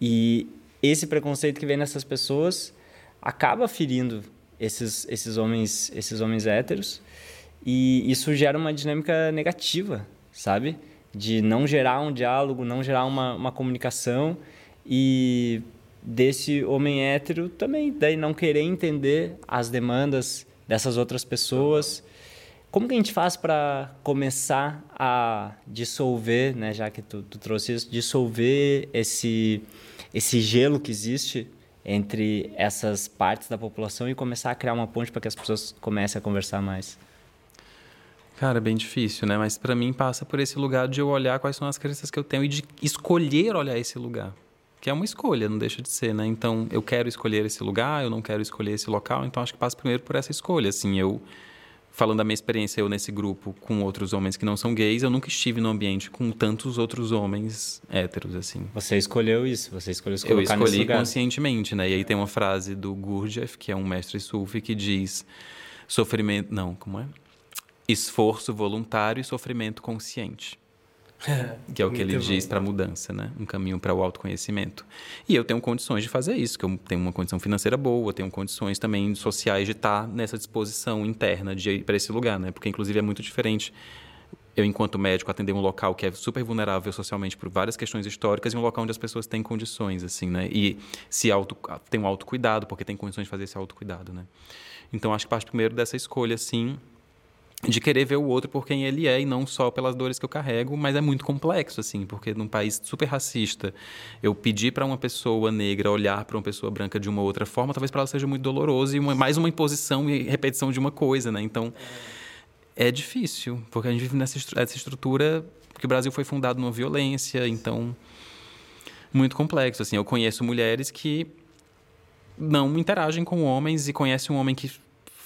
E esse preconceito que vem nessas pessoas acaba ferindo esses, esses homens esses homens héteros e isso gera uma dinâmica negativa, sabe? De não gerar um diálogo, não gerar uma, uma comunicação e desse homem hétero também daí não querer entender as demandas dessas outras pessoas. Como que a gente faz para começar a dissolver, né, já que tu, tu trouxe isso, dissolver esse esse gelo que existe entre essas partes da população e começar a criar uma ponte para que as pessoas comecem a conversar mais? Cara, é bem difícil, né? Mas para mim passa por esse lugar de eu olhar quais são as crenças que eu tenho e de escolher olhar esse lugar. Que é uma escolha, não deixa de ser, né? Então, eu quero escolher esse lugar, eu não quero escolher esse local, então acho que passa primeiro por essa escolha, assim, eu falando da minha experiência eu nesse grupo com outros homens que não são gays, eu nunca estive num ambiente com tantos outros homens héteros, assim. Você escolheu isso, você escolheu se Eu escolhi conscientemente, né? E aí tem uma frase do Gurdjieff, que é um mestre sufi, que diz sofrimento... Não, como é? Esforço voluntário e sofrimento consciente. que é o que ele diz para a mudança, né? Um caminho para o autoconhecimento. E eu tenho condições de fazer isso, que eu tenho uma condição financeira boa, tenho condições também sociais de estar nessa disposição interna de ir para esse lugar, né? Porque inclusive é muito diferente eu, enquanto médico, atender um local que é super vulnerável socialmente por várias questões históricas e um local onde as pessoas têm condições, assim, né? E se auto, tem um autocuidado, porque tem condições de fazer esse autocuidado, né? Então, acho que parte primeiro dessa escolha, assim, de querer ver o outro por quem ele é e não só pelas dores que eu carrego, mas é muito complexo assim, porque num país super racista, eu pedir para uma pessoa negra olhar para uma pessoa branca de uma outra forma, talvez para ela seja muito doloroso e uma, mais uma imposição e repetição de uma coisa, né? Então é difícil, porque a gente vive nessa essa estrutura que o Brasil foi fundado numa violência, então muito complexo assim. Eu conheço mulheres que não interagem com homens e conhece um homem que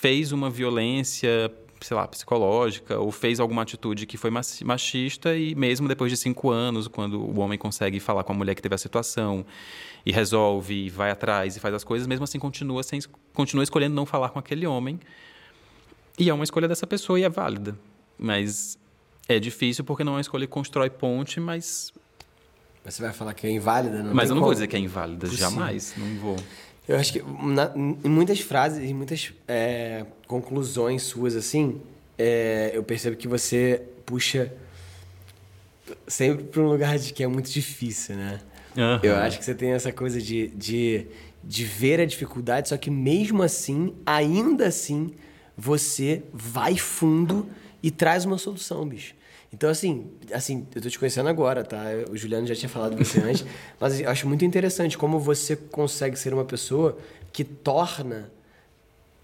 fez uma violência sei lá, psicológica ou fez alguma atitude que foi machista e mesmo depois de cinco anos, quando o homem consegue falar com a mulher que teve a situação e resolve, e vai atrás e faz as coisas, mesmo assim continua, sem, continua escolhendo não falar com aquele homem. E é uma escolha dessa pessoa e é válida. Mas é difícil porque não é uma escolha que constrói ponte, mas... Você vai falar que é inválida? Não mas eu não como. vou dizer que é inválida, jamais. Não vou. Eu acho que na, em muitas frases, em muitas é, conclusões suas, assim, é, eu percebo que você puxa sempre para um lugar de que é muito difícil, né? Uhum. Eu acho que você tem essa coisa de, de, de ver a dificuldade, só que mesmo assim, ainda assim, você vai fundo e traz uma solução, bicho. Então, assim, assim, eu tô te conhecendo agora, tá? O Juliano já tinha falado com você antes, mas eu acho muito interessante como você consegue ser uma pessoa que torna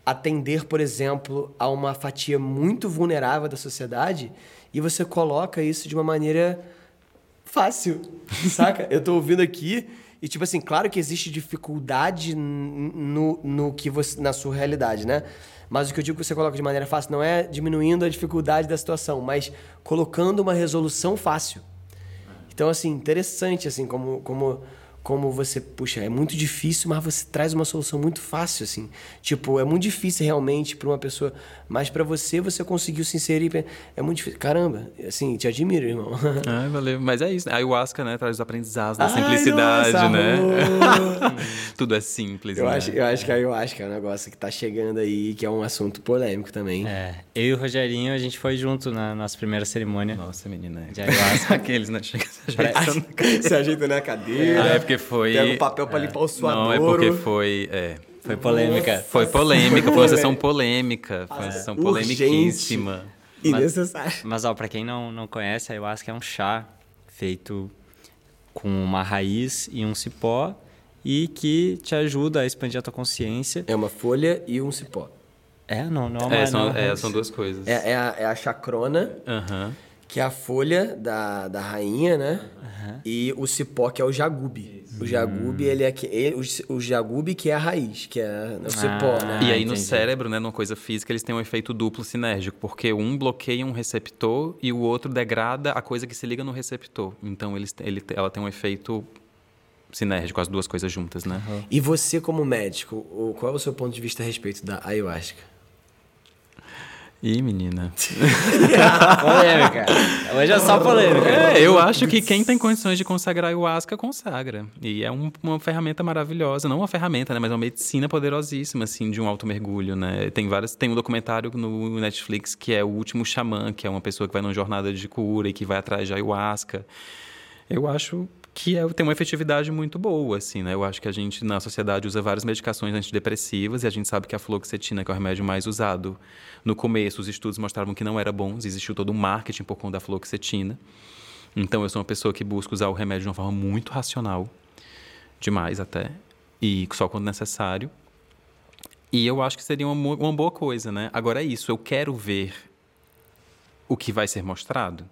atender, por exemplo, a uma fatia muito vulnerável da sociedade e você coloca isso de uma maneira fácil, saca? Eu tô ouvindo aqui e, tipo assim, claro que existe dificuldade no, no que você, na sua realidade, né? Mas o que eu digo que você coloca de maneira fácil não é diminuindo a dificuldade da situação, mas colocando uma resolução fácil. Então, assim, interessante, assim, como, como como você, puxa, é muito difícil, mas você traz uma solução muito fácil, assim. Tipo, é muito difícil realmente para uma pessoa, mas para você, você conseguiu se inserir. É muito difícil. Caramba, assim, te admiro, irmão. Ai, valeu. Mas é isso, né? A ayahuasca, né, traz os aprendizados da simplicidade, nossa, né? Tudo é simples, eu né? Acho, eu acho que a ayahuasca é um negócio que tá chegando aí, que é um assunto polêmico também. É, eu e o Rogerinho, a gente foi junto na nossa primeira cerimônia. Nossa, menina. De ayahuasca. Aqueles, né? Chega se ajeitando. se ajeita na cadeira. É, porque foi... Pega o papel pra limpar o suador. Não, é porque foi... É, foi polêmica. Foi polêmica, foi uma sessão polêmica. Foi uma sessão polemiquíssima. E necessário. Mas, ó, pra quem não, não conhece, a ayahuasca é um chá feito com uma raiz e um cipó e que te ajuda a expandir a tua consciência. É uma folha e um cipó. É, não, não é, uma, são, não, é, são duas coisas. É, é, a, é a chacrona, Aham. Que é a folha da, da rainha, né? E o cipó, que é o jagube. O jagube, ele é que, ele, o, o jagube que é a raiz, que é o cipó, né? E aí no entendi. cérebro, né, numa coisa física, eles têm um efeito duplo sinérgico, porque um bloqueia um receptor e o outro degrada a coisa que se liga no receptor. Então eles, ele, ela tem um efeito sinérgico, as duas coisas juntas, né? E você, como médico, o- qual é o seu ponto de vista a respeito da ayahuasca? Ih, menina. Polêmica. Hoje é só polêmica. É, eu acho que quem tem condições de consagrar ayahuasca, consagra. E é um- uma ferramenta maravilhosa. Não uma ferramenta, né? Mas uma medicina poderosíssima, assim, de um alto mergulho, né? Tem vários... Tem um documentário no Netflix que é O Último Xamã, que é uma pessoa que vai numa jornada de cura e que vai atrás de ayahuasca. Eu acho que é, tem uma efetividade muito boa, assim, né? Eu acho que a gente, na sociedade, usa várias medicações antidepressivas e a gente sabe que a fluoxetina, que é o remédio mais usado, no começo os estudos mostravam que não era bom, existiu todo um marketing por conta da fluoxetina. Então, eu sou uma pessoa que busca usar o remédio de uma forma muito racional, demais até, e só quando necessário. E eu acho que seria uma, uma boa coisa, né? Agora é isso, eu quero ver o que vai ser mostrado.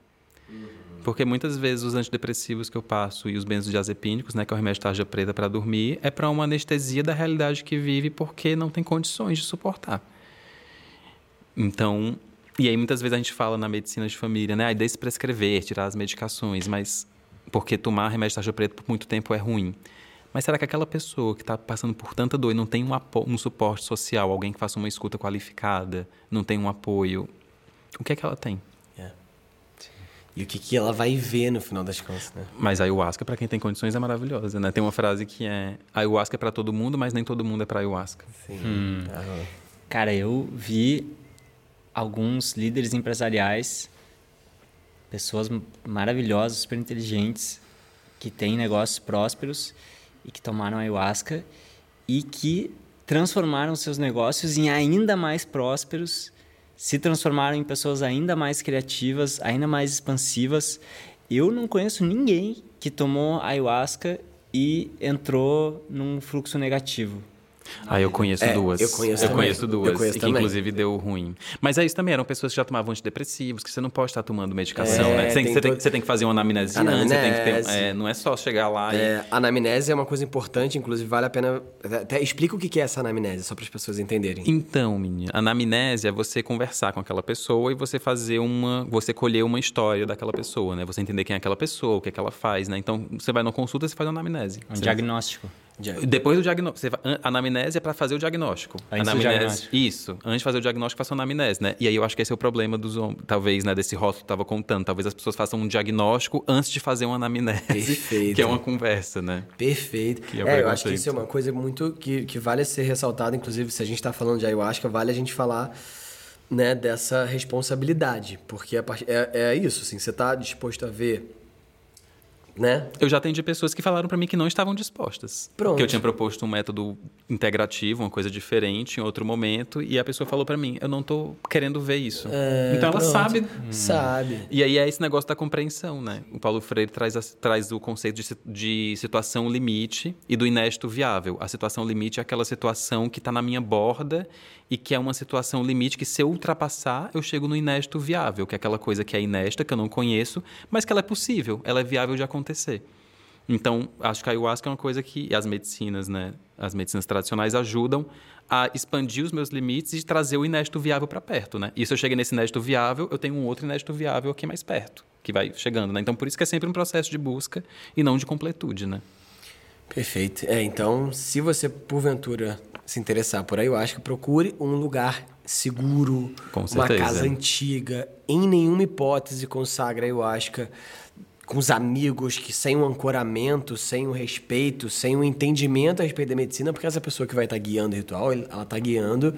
Porque muitas vezes os antidepressivos que eu passo e os benzodiazepínicos, né, que é o remédio tarja preta para dormir, é para uma anestesia da realidade que vive porque não tem condições de suportar. Então, e aí muitas vezes a gente fala na medicina de família, né, ah, desprescrever, tirar as medicações, mas porque tomar remédio tarja preta por muito tempo é ruim. Mas será que aquela pessoa que está passando por tanta dor e não tem um, um suporte social, alguém que faça uma escuta qualificada, não tem um apoio, o que é que ela tem? E o que, que ela vai ver no final das contas, né? Mas a ayahuasca, para quem tem condições, é maravilhosa, né? Tem uma frase que é: ayahuasca é para todo mundo, mas nem todo mundo é para ayahuasca. Sim. Ah, Cara, eu vi alguns líderes empresariais, pessoas maravilhosas, super inteligentes, que têm negócios prósperos e que tomaram ayahuasca e que transformaram seus negócios em ainda mais prósperos, se transformaram em pessoas ainda mais criativas, ainda mais expansivas. Eu não conheço ninguém que tomou ayahuasca e entrou num fluxo negativo. Ah, eu conheço É, duas. eu conheço eu conheço duas. Eu conheço e que inclusive deu ruim. Mas é isso também, eram pessoas que já tomavam antidepressivos, que você não pode estar tomando medicação, É, né? Você tem, tem você tem- todo- você tem que fazer uma anamnese, antes, você tem que ter. Anamnese. é, não é só chegar lá e. É, anamnese é uma coisa importante, inclusive vale a pena. Até explica o que é essa anamnese, só para as pessoas entenderem. Então, menina, anamnese é você conversar com aquela pessoa e você fazer uma. Você colher uma história daquela pessoa, né? Você entender quem é aquela pessoa, o que é que ela faz, né? Então, você vai numa consulta e você faz uma anamnese. Um Você- diagnóstico. Depois do diagnóstico. A anamnese é para fazer o diagnóstico. Antes anamnese, diagnóstico. Isso. Antes de fazer o diagnóstico, faça uma anamnese, né? E aí eu acho que esse é o problema dos talvez, né? Desse rótulo que estava contando. Talvez as pessoas façam um diagnóstico antes de fazer uma anamnese. Perfeito. Que é uma conversa, né? Perfeito. Que é é, eu acho que isso é uma coisa muito que, que vale ser ressaltada, inclusive se a gente está falando de ayahuasca, vale a gente falar né, dessa responsabilidade, porque a part- é, é isso, assim, você está disposto a ver né? Eu já atendi pessoas que falaram para mim que não estavam dispostas. Pronto. Que eu tinha proposto um método integrativo, uma coisa diferente em outro momento, e a pessoa falou para mim: "Eu não tô querendo ver isso". É, então ela pronto. sabe. Sabe. E aí é esse negócio da compreensão, né? O Paulo Freire traz, a- traz o conceito de, de situação limite e do inédito viável. A situação limite é aquela situação que está na minha borda e que é uma situação limite que se eu ultrapassar, eu chego no inédito viável, que é aquela coisa que é inédita, que eu não conheço, mas que ela é possível, ela é viável de acontecer. Então, acho que a ayahuasca é uma coisa que as medicinas, né, as medicinas tradicionais ajudam a expandir os meus limites e trazer o inédito viável para perto, né? E se eu cheguei nesse inédito viável, eu tenho um outro inédito viável aqui mais perto, que vai chegando, né? Então, por isso que é sempre um processo de busca e não de completude, né? Perfeito. É, então, se você porventura se interessar por ayahuasca, procure um lugar seguro, uma casa antiga. Em nenhuma hipótese consagre a ayahuasca com os amigos, que sem um ancoramento, sem um respeito, sem um entendimento a respeito da medicina, porque essa pessoa que vai estar guiando o ritual, ela está guiando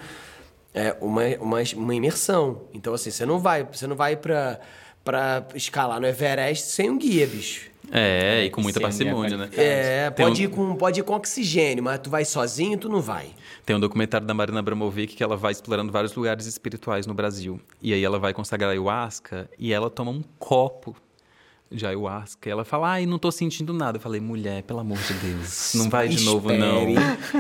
é, uma, uma, uma imersão. Então, assim, você não vai, você não vai para para escalar no Everest sem um guia, bicho. É, e com muita parcimônia, né? É, Tem pode, um- ir com, pode ir com oxigênio, mas tu vai sozinho, tu não vai. Tem um documentário da Marina Abramovic que ela vai explorando vários lugares espirituais no Brasil. E aí ela vai consagrar ayahuasca e ela toma um copo de ayahuasca. E ela fala, ai, não tô sentindo nada. Eu falei, mulher, pelo amor de Deus, não vai de novo, não.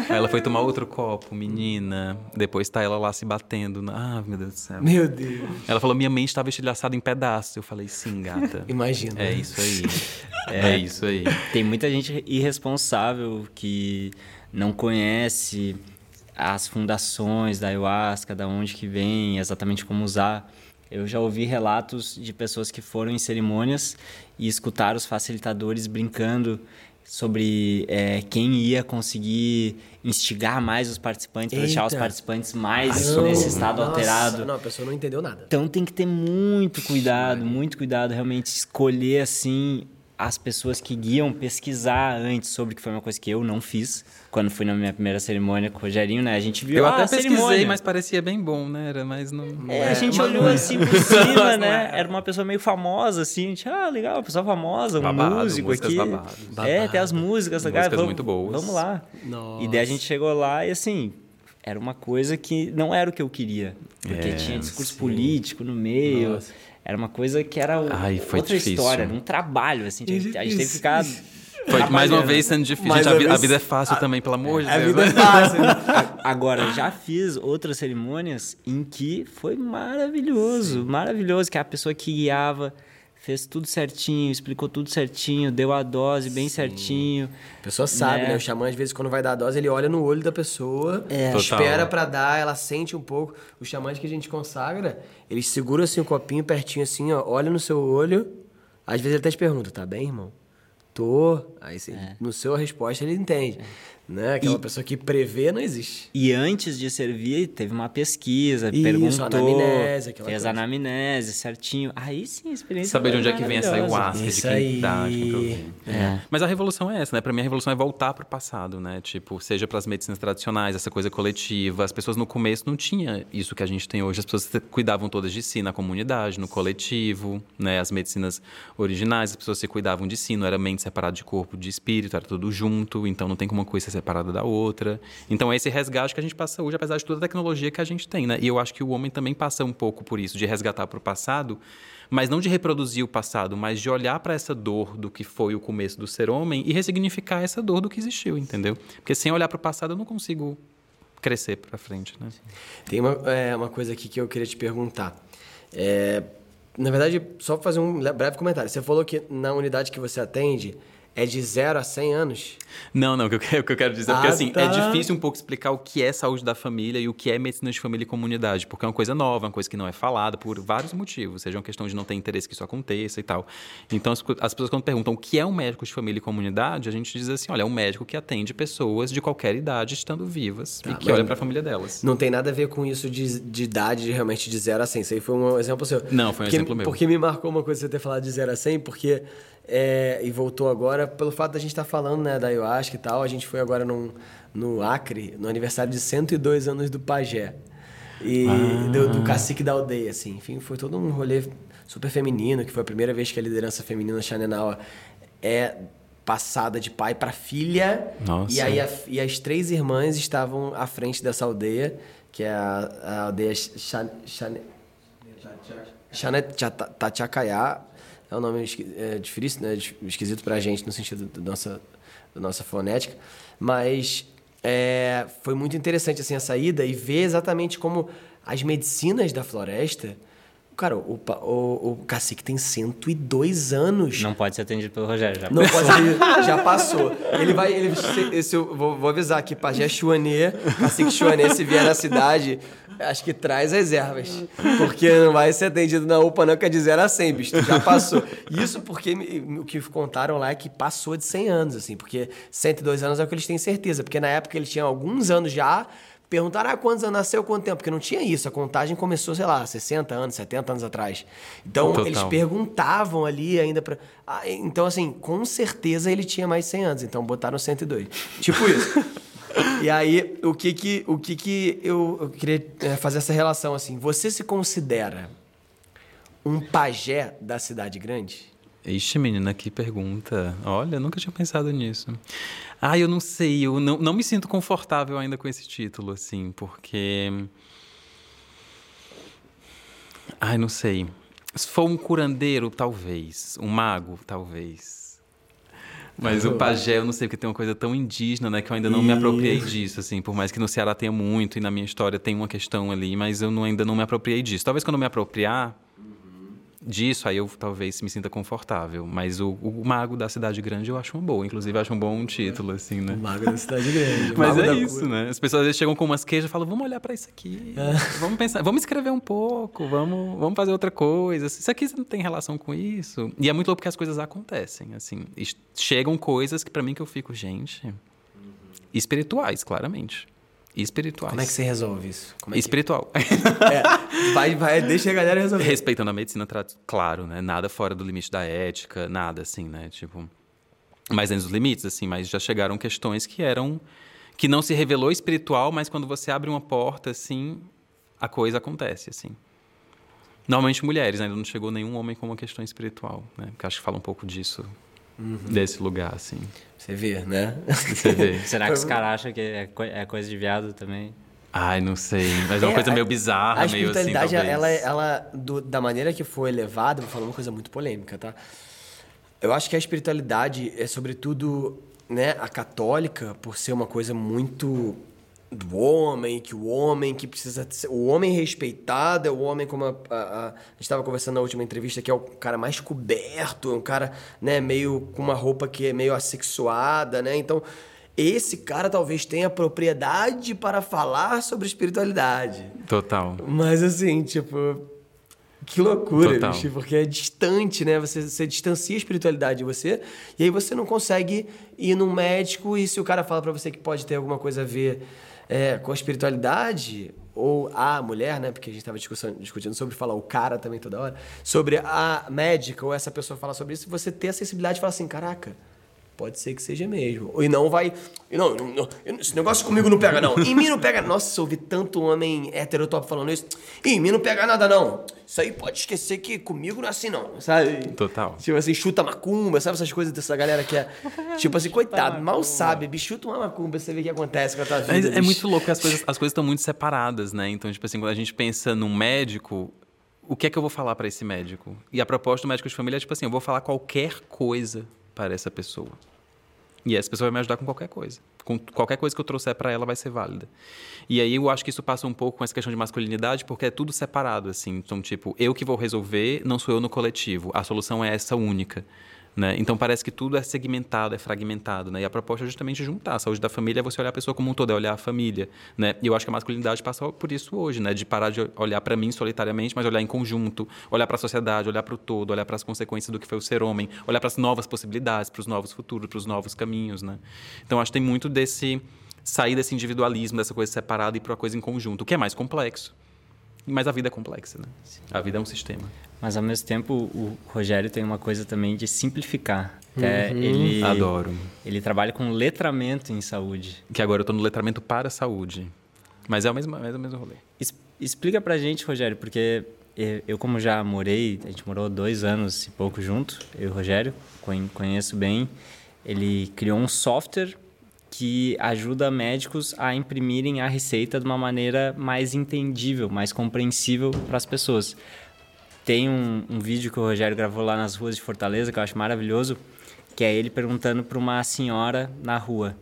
Aí ela foi tomar outro copo, menina. Depois tá ela lá se batendo. Ah, meu Deus do céu. Meu Deus. Ela falou, minha mente estava estilhaçada em pedaços. Eu falei, sim, gata. Imagina. É isso aí. É isso aí. Tem muita gente irresponsável que não conhece as fundações da ayahuasca, da onde que vem, exatamente como usar. Eu já ouvi relatos de pessoas que foram em cerimônias e escutaram os facilitadores brincando sobre é, quem ia conseguir instigar mais os participantes, para deixar os participantes mais Não, nesse estado nossa, alterado. Não, a pessoa não entendeu nada. Então tem que ter muito cuidado, muito cuidado realmente escolher assim as pessoas que guiam, pesquisar antes sobre que foi uma coisa que eu não fiz quando fui na minha primeira cerimônia com o Rogerinho, né? A gente viu Eu ah, até a pesquisei, cerimônia. mas parecia bem bom, né? Era mais no... É, a gente olhou não é. assim por cima, Não né? Era uma pessoa meio famosa, assim. A gente, ah, legal, uma pessoa famosa, um Babado, músico aqui. babadas. É, tem as músicas, Músicas cara, vamos, muito boas. Vamos lá. Nossa. E daí a gente chegou lá e assim, era uma coisa que não era o que eu queria. Porque É, tinha discurso político no meio. Nossa. Era uma coisa que era Ai, foi outra difícil. história, era um trabalho, assim. A gente, a gente teve que ficar. Foi mais uma vez sendo difícil. Gente, a, vi- a vez- vida é fácil também, pelo amor de A Deus. vida é né? fácil. A- Agora, já fiz outras cerimônias em que foi maravilhoso, maravilhoso, que a pessoa que guiava fez tudo certinho, explicou tudo certinho, deu a dose bem certinho. A pessoa sabe, Né? né? O xamã, às vezes, quando vai dar a dose, ele olha no olho da pessoa, É. espera pra dar, ela sente um pouco. Os xamãs que a gente consagra, eles seguram assim o copinho pertinho assim, ó, olha no seu olho. Às vezes ele até te pergunta, tá bem, irmão? Tô. Aí você, no seu a resposta ele entende. Né? Aquela É. E- pessoa que prevê não existe. E antes de servir, teve uma pesquisa, Isso, perguntou, anamnese, aquela fez coisa. anamnese certinho. Aí sim, a experiência Saber de onde é que vem essa ayahuasca, de Isso quem aí. dá, de quem provém. É. Mas a revolução é essa, né? Pra mim, a revolução é voltar pro passado, né? Tipo, seja pras medicinas tradicionais, essa coisa coletiva. As pessoas no começo não tinha isso que a gente tem hoje. As pessoas cuidavam todas de si na comunidade, no coletivo, né? As medicinas originais, as pessoas se cuidavam de si, não era mente separada de corpo, de espírito, era tudo junto. Então não tem como uma coisa ser separada da outra. Então é esse resgate que a gente passa hoje, apesar de toda a tecnologia que a gente tem, né? E eu acho que o homem também passa um pouco por isso, de resgatar pro passado, mas não de reproduzir o passado, mas de olhar para essa dor do que foi o começo do ser homem e ressignificar essa dor do que existiu, entendeu? Porque sem olhar para o passado eu não consigo crescer para frente, né? Tem uma, é, uma coisa aqui que eu queria te perguntar. É, na verdade, só fazer um breve comentário. Você falou que na unidade que você atende é de 0 a 100 anos. Não, não, o que eu quero, que eu quero dizer, porque Ah, assim, tá. é difícil um pouco explicar o que é saúde da família e o que é medicina de família e comunidade, porque é uma coisa nova, uma coisa que não é falada por vários motivos, seja uma questão de não ter interesse que isso aconteça e tal. Então, as, as pessoas quando perguntam o que é um médico de família e comunidade, a gente diz assim, olha, é um médico que atende pessoas de qualquer idade estando vivas e que olha para a família delas. Não tem nada a ver com isso de, de idade de realmente de 0 a 100. Isso aí foi um exemplo seu. Não, foi um porque, exemplo meu. Porque me marcou uma coisa você ter falado de 0 a 100, porque... é, e voltou agora, pelo fato da gente estar falando né, da ayahuasca e tal, a gente foi agora num, no Acre, no aniversário de 102 anos do Pajé. E do, do cacique da aldeia, assim. Enfim, foi todo um rolê super feminino, que foi a primeira vez que a liderança feminina Xanenal é passada de pai para filha. Nossa. E aí a- e as três irmãs estavam à frente dessa aldeia, que é a, a aldeia Chan- É um nome é, difícil, né? Esquisito pra gente no sentido da nossa, da nossa fonética. Mas é, foi muito interessante assim, a saída e ver exatamente como as medicinas da floresta. Cara, o, o, o cacique tem 102 anos. Não pode ser atendido pelo Rogério já. Não pode ser, já passou. Ele vai. Ele, se, eu, vou, vou avisar aqui, Pajé Chuanê, assim que Chuanê, se vier na cidade, acho que traz reservas. Porque não vai ser atendido na UPA, não, que é de 0 a 100, bicho. Já passou. Isso porque o que contaram lá é que passou de 100 anos, assim, porque 102 anos é o que eles têm certeza. Porque na época eles tinham alguns anos já. Perguntaram ah, quantos anos nasceu, quanto tempo? Porque não tinha isso. A contagem começou, sei lá, 60 anos, 70 anos atrás. Então, Total. eles perguntavam ali ainda pra. Ah, então, assim, com certeza ele tinha mais de 100 anos, então botaram 102. Tipo isso. e aí, o que que, o que, que eu, eu queria é, fazer essa relação assim? Você se considera um pajé da cidade grande? Ixi, menina, que pergunta. Olha, eu nunca tinha pensado nisso. Ah, eu não sei, eu não, não me sinto confortável ainda com esse título, assim, porque. Ai, não sei. Se for um curandeiro, talvez. Um mago, talvez. Mas o pajé, eu não sei, porque tem uma coisa tão indígena, né? Que eu ainda não me apropriei disso, assim. Por mais que no Ceará tenha muito e na minha história tem uma questão ali, mas eu não- ainda não me apropriei disso. Talvez quando eu me apropriar, disso, aí eu talvez me sinta confortável. Mas o, o Mago da Cidade Grande eu acho uma boa. Inclusive, acho um bom título, assim, né? Mago da cidade grande. Mas é isso, cura. né? As pessoas às vezes chegam com umas queijas e falam, vamos olhar pra isso aqui. Vamos pensar, vamos escrever um pouco, vamos, vamos fazer outra coisa. Isso aqui não tem relação com isso. E é muito louco porque as coisas acontecem, assim. Chegam coisas que pra mim que eu fico, gente... Espirituais, claramente. Espirituais. Como é que você resolve isso? É. Espiritual. É, vai, vai, deixa a galera resolver. Respeitando a medicina, claro, né? Nada fora do limite da ética, nada assim, né? Tipo, mais dentro dos limites, assim, mas já chegaram questões que eram que não se revelou espiritual, mas quando você abre uma porta, assim, a coisa acontece, assim. Normalmente mulheres, né? ainda não chegou nenhum homem com uma questão espiritual, né? Porque acho que fala um pouco disso, desse lugar, assim. Você vê, né? Você vê. Será que os caras acham que é, co- é coisa de viado também? Ai, não sei. Mas é uma É, coisa a- meio bizarra, meio assim, espiritualidade, talvez. ela, ela do- da maneira que foi elevada, vou falar uma coisa muito polêmica, tá? Eu acho que a espiritualidade é, sobretudo, né, a católica, por ser uma coisa muito do homem, que o homem que precisa ser, o homem respeitado é o homem como a, a, a, a gente estava conversando na última entrevista que é o cara mais coberto, é um cara, né, meio com uma roupa que é meio assexuada, né? Então, esse cara talvez tenha propriedade para falar sobre espiritualidade. Total. Mas assim, tipo. Que loucura, Total. bicho, porque é distante, né? Você, você distancia a espiritualidade de você, e aí você não consegue ir num médico e se o cara fala pra você que pode ter alguma coisa a ver é, com a espiritualidade, ou a mulher, né? Porque a gente tava discussão- discutindo sobre falar o cara também toda hora, sobre a médica ou essa pessoa falar sobre isso, você ter a sensibilidade de falar assim, caraca. Pode ser que seja mesmo. E não vai. e Não, não, não, esse negócio comigo não pega, não. Em mim não pega. Nossa, eu ouvi tanto homem heterotop falando isso. Em mim não pega nada, não. Isso aí pode esquecer que comigo não é assim, não. Sabe? Total. Tipo assim, chuta macumba, sabe essas coisas dessa galera que é. Tipo assim, coitado, mal sabe, bicho, chuta uma macumba, você vê o que acontece com a tua vida. É, é bicho. muito louco que as coisas as coisas estão muito separadas, né? Então, tipo assim, quando a gente pensa num médico, o que é que eu vou falar para esse médico? E a proposta do médico de família é tipo assim, eu vou falar qualquer coisa para essa pessoa. E essa pessoa vai me ajudar com qualquer coisa. Com qualquer coisa que eu trouxer para ela vai ser válida. E aí eu acho que isso passa um pouco com essa questão de masculinidade, porque é tudo separado, assim. Então, tipo, eu que vou resolver, não sou eu no coletivo. A solução é essa única. Né? Então parece que tudo é segmentado, é fragmentado, né? E a proposta é justamente juntar. A saúde da família é você olhar a pessoa como um todo, é olhar a família, né? E eu acho que a masculinidade passa por isso hoje, né? De parar de olhar para mim solitariamente, mas olhar em conjunto, olhar para a sociedade, olhar para o todo, olhar para as consequências do que foi o ser homem, olhar para as novas possibilidades, para os novos futuros, para os novos caminhos, né? Então acho que tem muito desse sair desse individualismo, dessa coisa separada e para uma coisa em conjunto, o que é mais complexo. Mas a vida é complexa, né? A vida é um sistema. Mas ao mesmo tempo, o Rogério tem uma coisa também de simplificar. Até ele, Adoro. ele trabalha com letramento em saúde. Que agora eu estou no letramento para a saúde. Mas é o mesmo, é o mesmo rolê. Es- explica pra gente, Rogério, porque eu, eu, como já morei, a gente morou dois anos e pouco junto, eu e o Rogério, conheço bem. Ele criou um software que ajuda médicos a imprimirem a receita de uma maneira mais entendível, mais compreensível para as pessoas. Tem um, um, vídeo que o Rogério gravou lá nas ruas de Fortaleza, que eu acho maravilhoso, que é ele perguntando para uma senhora na rua: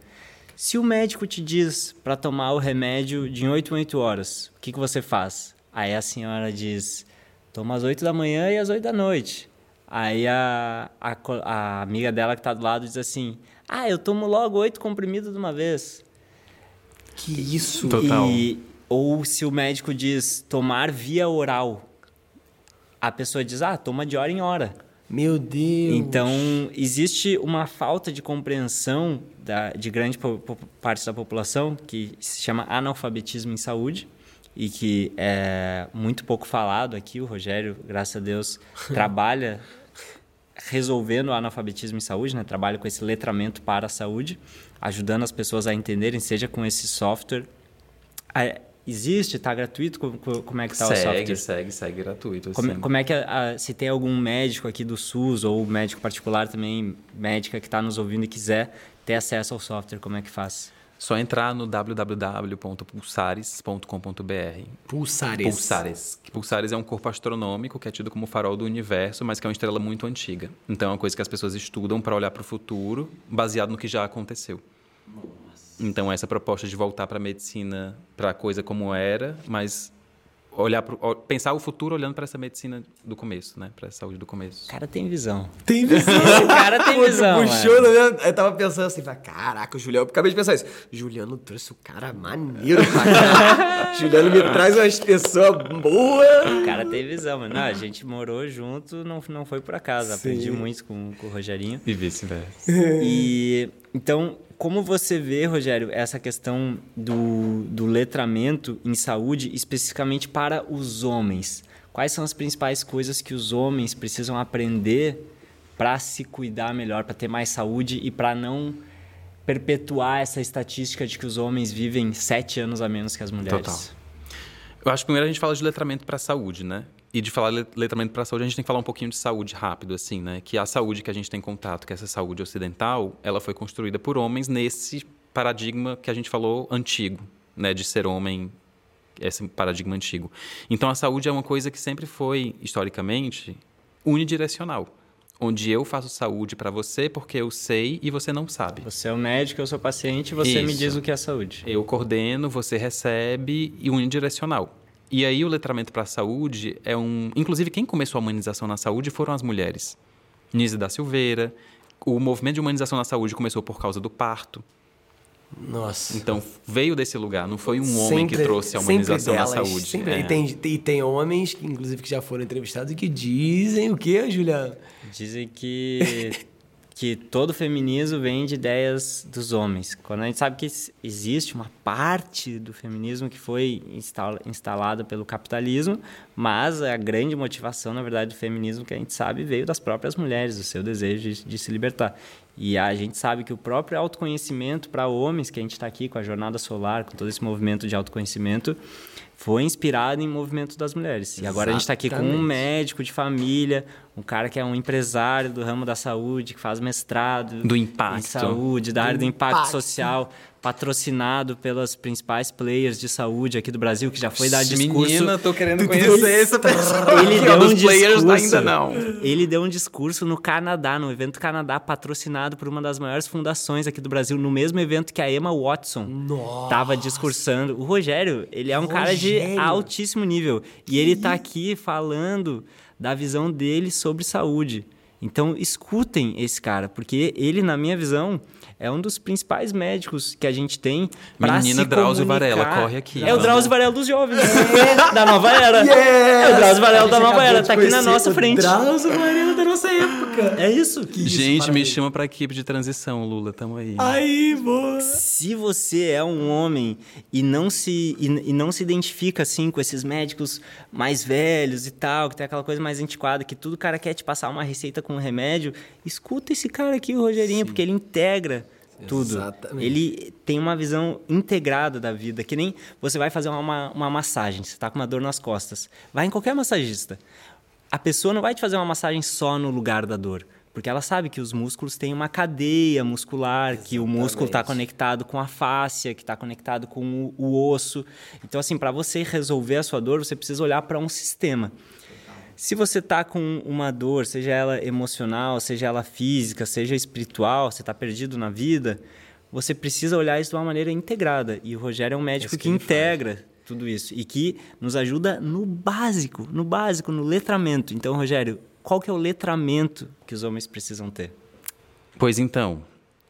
se o médico te diz para tomar o remédio de 8 em 8 horas, o que, que você faz? Aí a senhora diz: toma às 8 da manhã e às 8 da noite. Aí a, a, a amiga dela que está do lado diz assim: ah, eu tomo logo oito comprimidos de uma vez. Que isso? Total. E, ou se o médico diz tomar via oral, a pessoa diz, ah, toma de hora em hora. Meu Deus! Então, existe uma falta de compreensão da, de grande parte da população que se chama analfabetismo em saúde e que é muito pouco falado aqui. O Rogério, graças a Deus, trabalha resolvendo o analfabetismo em saúde, né? Trabalho com esse letramento para a saúde, ajudando as pessoas a entenderem, seja com esse software. Ah, existe, está gratuito? Como, como é que está o software? Segue, segue, segue gratuito. Como, assim. como é que, a, a, se tem algum médico aqui do SUS ou médico particular também, médica que está nos ouvindo e quiser ter acesso ao software, como é que faz? Só entrar no www.pulsares.com.br. Pulsares. Pulsares. Pulsares é um corpo astronômico que é tido como farol do universo, mas que é uma estrela muito antiga. Então é uma coisa que as pessoas estudam para olhar para o futuro, baseado no que já aconteceu. Nossa. Então essa proposta de voltar para a medicina, para a coisa como era, mas olhar pro, pensar o futuro olhando para essa medicina do começo, né? Para essa saúde do começo. O cara tem visão. Tem visão. o cara tem visão. Puxou, né? Eu tava pensando assim, caraca, o Juliano, eu acabei de pensar isso. Juliano trouxe o cara maneiro pra cá. Juliano me traz umas pessoas boas. O cara tem visão, mano. Não, a gente morou junto, não, não foi por acaso. Sim. Aprendi muito com, com o Rogerinho. E vice-versa. E então, como você vê, Rogério, essa questão do, do letramento em saúde, especificamente para os homens? Quais são as principais coisas que os homens precisam aprender para se cuidar melhor, para ter mais saúde e para não perpetuar essa estatística de que os homens vivem sete anos a menos que as mulheres? Total. Eu acho que primeiro a gente fala de letramento para a saúde, né? E de falar letramento para a saúde, a gente tem que falar um pouquinho de saúde rápido, assim, né? Que a saúde que a gente tem contato, que é essa saúde ocidental, ela foi construída por homens nesse paradigma que a gente falou antigo, né? De ser homem, esse paradigma antigo. Então, a saúde é uma coisa que sempre foi, historicamente, unidirecional. Onde eu faço saúde para você porque eu sei e você não sabe. Você é o médico, eu sou paciente, você Isso. me diz o que é saúde. Eu coordeno, você recebe e unidirecional. E aí o letramento para a saúde é um... Inclusive, quem começou a humanização na saúde foram as mulheres. Nise da Silveira. O movimento de humanização na saúde começou por causa do parto. Nossa. Então, veio desse lugar. Não foi um sempre, homem que trouxe a humanização delas, na saúde. Sempre. É. E, tem, e tem homens, inclusive, que já foram entrevistados e que dizem o quê, Juliana? Dizem que que todo feminismo vem de ideias dos homens. Quando a gente sabe que existe uma parte do feminismo que foi instalada pelo capitalismo, mas a grande motivação, na verdade, do feminismo que a gente sabe veio das próprias mulheres, do seu desejo de, de se libertar. E a gente sabe que o próprio autoconhecimento para homens, que a gente está aqui com a Jornada Solar, com todo esse movimento de autoconhecimento, foi inspirado em movimentos das mulheres. E agora a gente está aqui com um médico de família, um cara que é um empresário do ramo da saúde, que faz mestrado do impacto. em saúde, da área do impacto, impacto. social patrocinado pelas principais players de saúde aqui do Brasil, que já foi dar discurso. Menina, tô querendo conhecer essa pessoa. Ele deu um discurso, ainda não. Ele deu um discurso no Canadá, no evento Canadá, patrocinado por uma das maiores fundações aqui do Brasil, no mesmo evento que a Emma Watson estava discursando. O Rogério, ele é um Rogério. cara de altíssimo nível. E ele está aqui falando da visão dele sobre saúde. Então, escutem esse cara, porque ele, na minha visão, é um dos principais médicos que a gente tem Menina Drauzio Varela, corre aqui. É o Drauzio Varela dos jovens, é. da nova era. Yes. É o Drauzio Varela da nova era, tá aqui na nossa frente. Drauzio Varela da nossa época. É isso. Que gente, isso, me chama pra equipe de transição, Lula, tamo aí. Aí, boa. Se você é um homem e não se e, e não se identifica assim com esses médicos mais velhos e tal, que tem aquela coisa mais antiquada, que tudo cara quer te passar uma receita com um remédio, escuta esse cara aqui, o Rogerinho, Sim. porque ele integra Tudo. Exatamente. Ele tem uma visão integrada da vida, que nem você vai fazer uma, uma massagem, você está com uma dor nas costas. Vai em qualquer massagista. A pessoa não vai te fazer uma massagem só no lugar da dor. Porque ela sabe que os músculos têm uma cadeia muscular, que o músculo está Exatamente. conectado com a fáscia, que está conectado com o, o osso. Então, assim, para você resolver a sua dor, você precisa olhar para um sistema. Se você tá com uma dor, seja ela emocional, seja ela física, seja espiritual, você está perdido na vida, você precisa olhar isso de uma maneira integrada. E o Rogério é um médico isso que, que integra tudo isso e que nos ajuda no básico, no básico, no letramento. Então, Rogério, qual que é o letramento que os homens precisam ter? Pois então,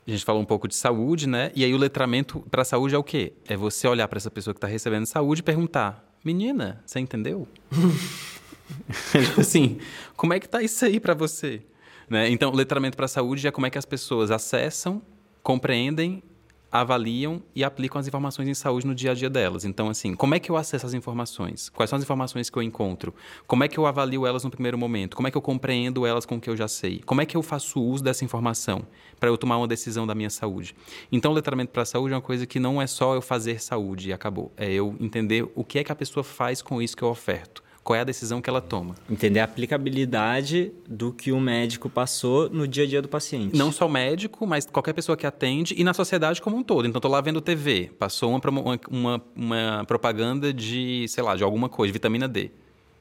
a gente falou um pouco de saúde, né? E aí o letramento para a saúde é o quê? É você olhar para essa pessoa que está recebendo saúde e perguntar: Menina, você entendeu? Tipo assim, como é que tá isso aí para você? Né? Então, letramento para a saúde é como é que as pessoas acessam, compreendem, avaliam e aplicam as informações em saúde no dia a dia delas. Então, assim, como é que eu acesso as informações? Quais são as informações que eu encontro? Como é que eu avalio elas no primeiro momento? Como é que eu compreendo elas com o que eu já sei? Como é que eu faço uso dessa informação para eu tomar uma decisão da minha saúde? Então, o letramento para a saúde é uma coisa que não é só eu fazer saúde e acabou. É eu entender o que é que a pessoa faz com isso que eu oferto. Qual é a decisão que ela toma? Entender a aplicabilidade do que o médico passou no dia a dia do paciente. Não só o médico, mas qualquer pessoa que atende e na sociedade como um todo. Então, tô lá vendo TV, passou uma, uma, uma, propaganda de, sei lá, de alguma coisa, de vitamina D.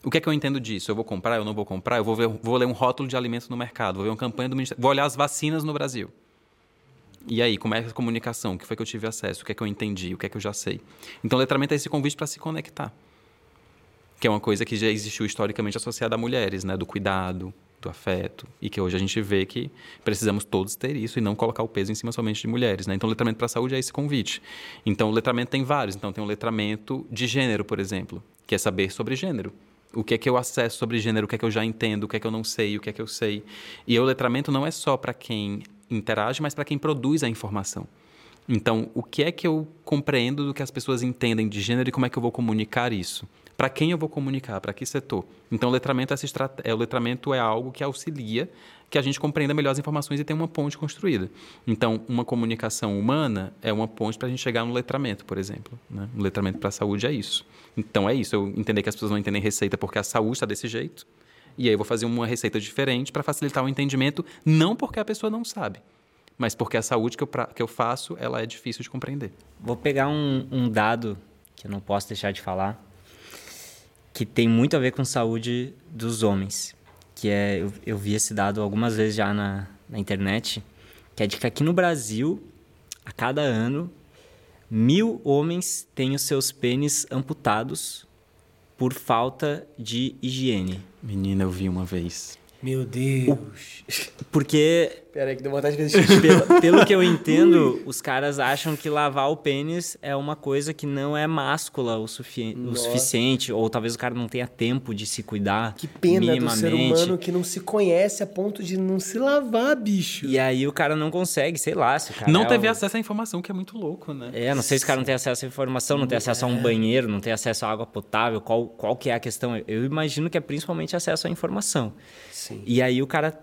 O que é que eu entendo disso? Eu vou comprar, eu não vou comprar? Eu vou, ver, vou ler um rótulo de alimentos no mercado, vou ver uma campanha do Ministério, vou olhar as vacinas no Brasil. E aí, como é a comunicação? O que foi que eu tive acesso? O que é que eu entendi? O que é que eu já sei? Então, letramento é esse convite para se conectar. Que é uma coisa que já existiu historicamente associada a mulheres, né? Do cuidado, do afeto. E que hoje a gente vê que precisamos todos ter isso e não colocar o peso em cima somente de mulheres, né? Então, o letramento para a saúde é esse convite. Então, o letramento tem vários. Então, tem um letramento de gênero, por exemplo, que é saber sobre gênero. O que é que eu acesso sobre gênero, o que é que eu já entendo, o que é que eu não sei, o que é que eu sei. E o letramento não é só para quem interage, mas para quem produz a informação. Então, o que é que eu compreendo do que as pessoas entendem de gênero e como é que eu vou comunicar isso? Para quem eu vou comunicar? Para que setor? Então, o letramento, é essa estrate- é, o letramento é algo que auxilia que a gente compreenda melhor as informações e tenha uma ponte construída. Então, uma comunicação humana é uma ponte para a gente chegar no letramento, por exemplo. Né? O letramento para a saúde é isso. Então, é isso. Eu entender que as pessoas não entendem receita porque a saúde está desse jeito. E aí, eu vou fazer uma receita diferente para facilitar o entendimento, não porque a pessoa não sabe, mas porque a saúde que eu, pra- que eu faço, ela é difícil de compreender. Vou pegar um, um dado que eu não posso deixar de falar, que tem muito a ver com saúde dos homens. Que é, eu, eu vi esse dado algumas vezes já na, na internet, que é de que aqui no Brasil, a cada ano, mil homens têm os seus pênis amputados por falta de higiene. Menina, eu vi uma vez. Meu Deus. Porque Pera aí que deu vontade de fazer pelo, pelo que eu entendo, os caras acham que lavar o pênis é uma coisa que não é máscula o, sufi o suficiente, ou talvez o cara não tenha tempo de se cuidar Que pena do ser humano que não se conhece a ponto de não se lavar, bicho. E aí o cara não consegue, sei lá, se o cara não é teve o- acesso à informação, que é muito louco, né? É, não sei se o cara não tem acesso à informação, não tem acesso a um banheiro, não tem acesso à água potável, qual, qual que é a questão? Eu imagino que é principalmente acesso à informação. Sim. E aí o cara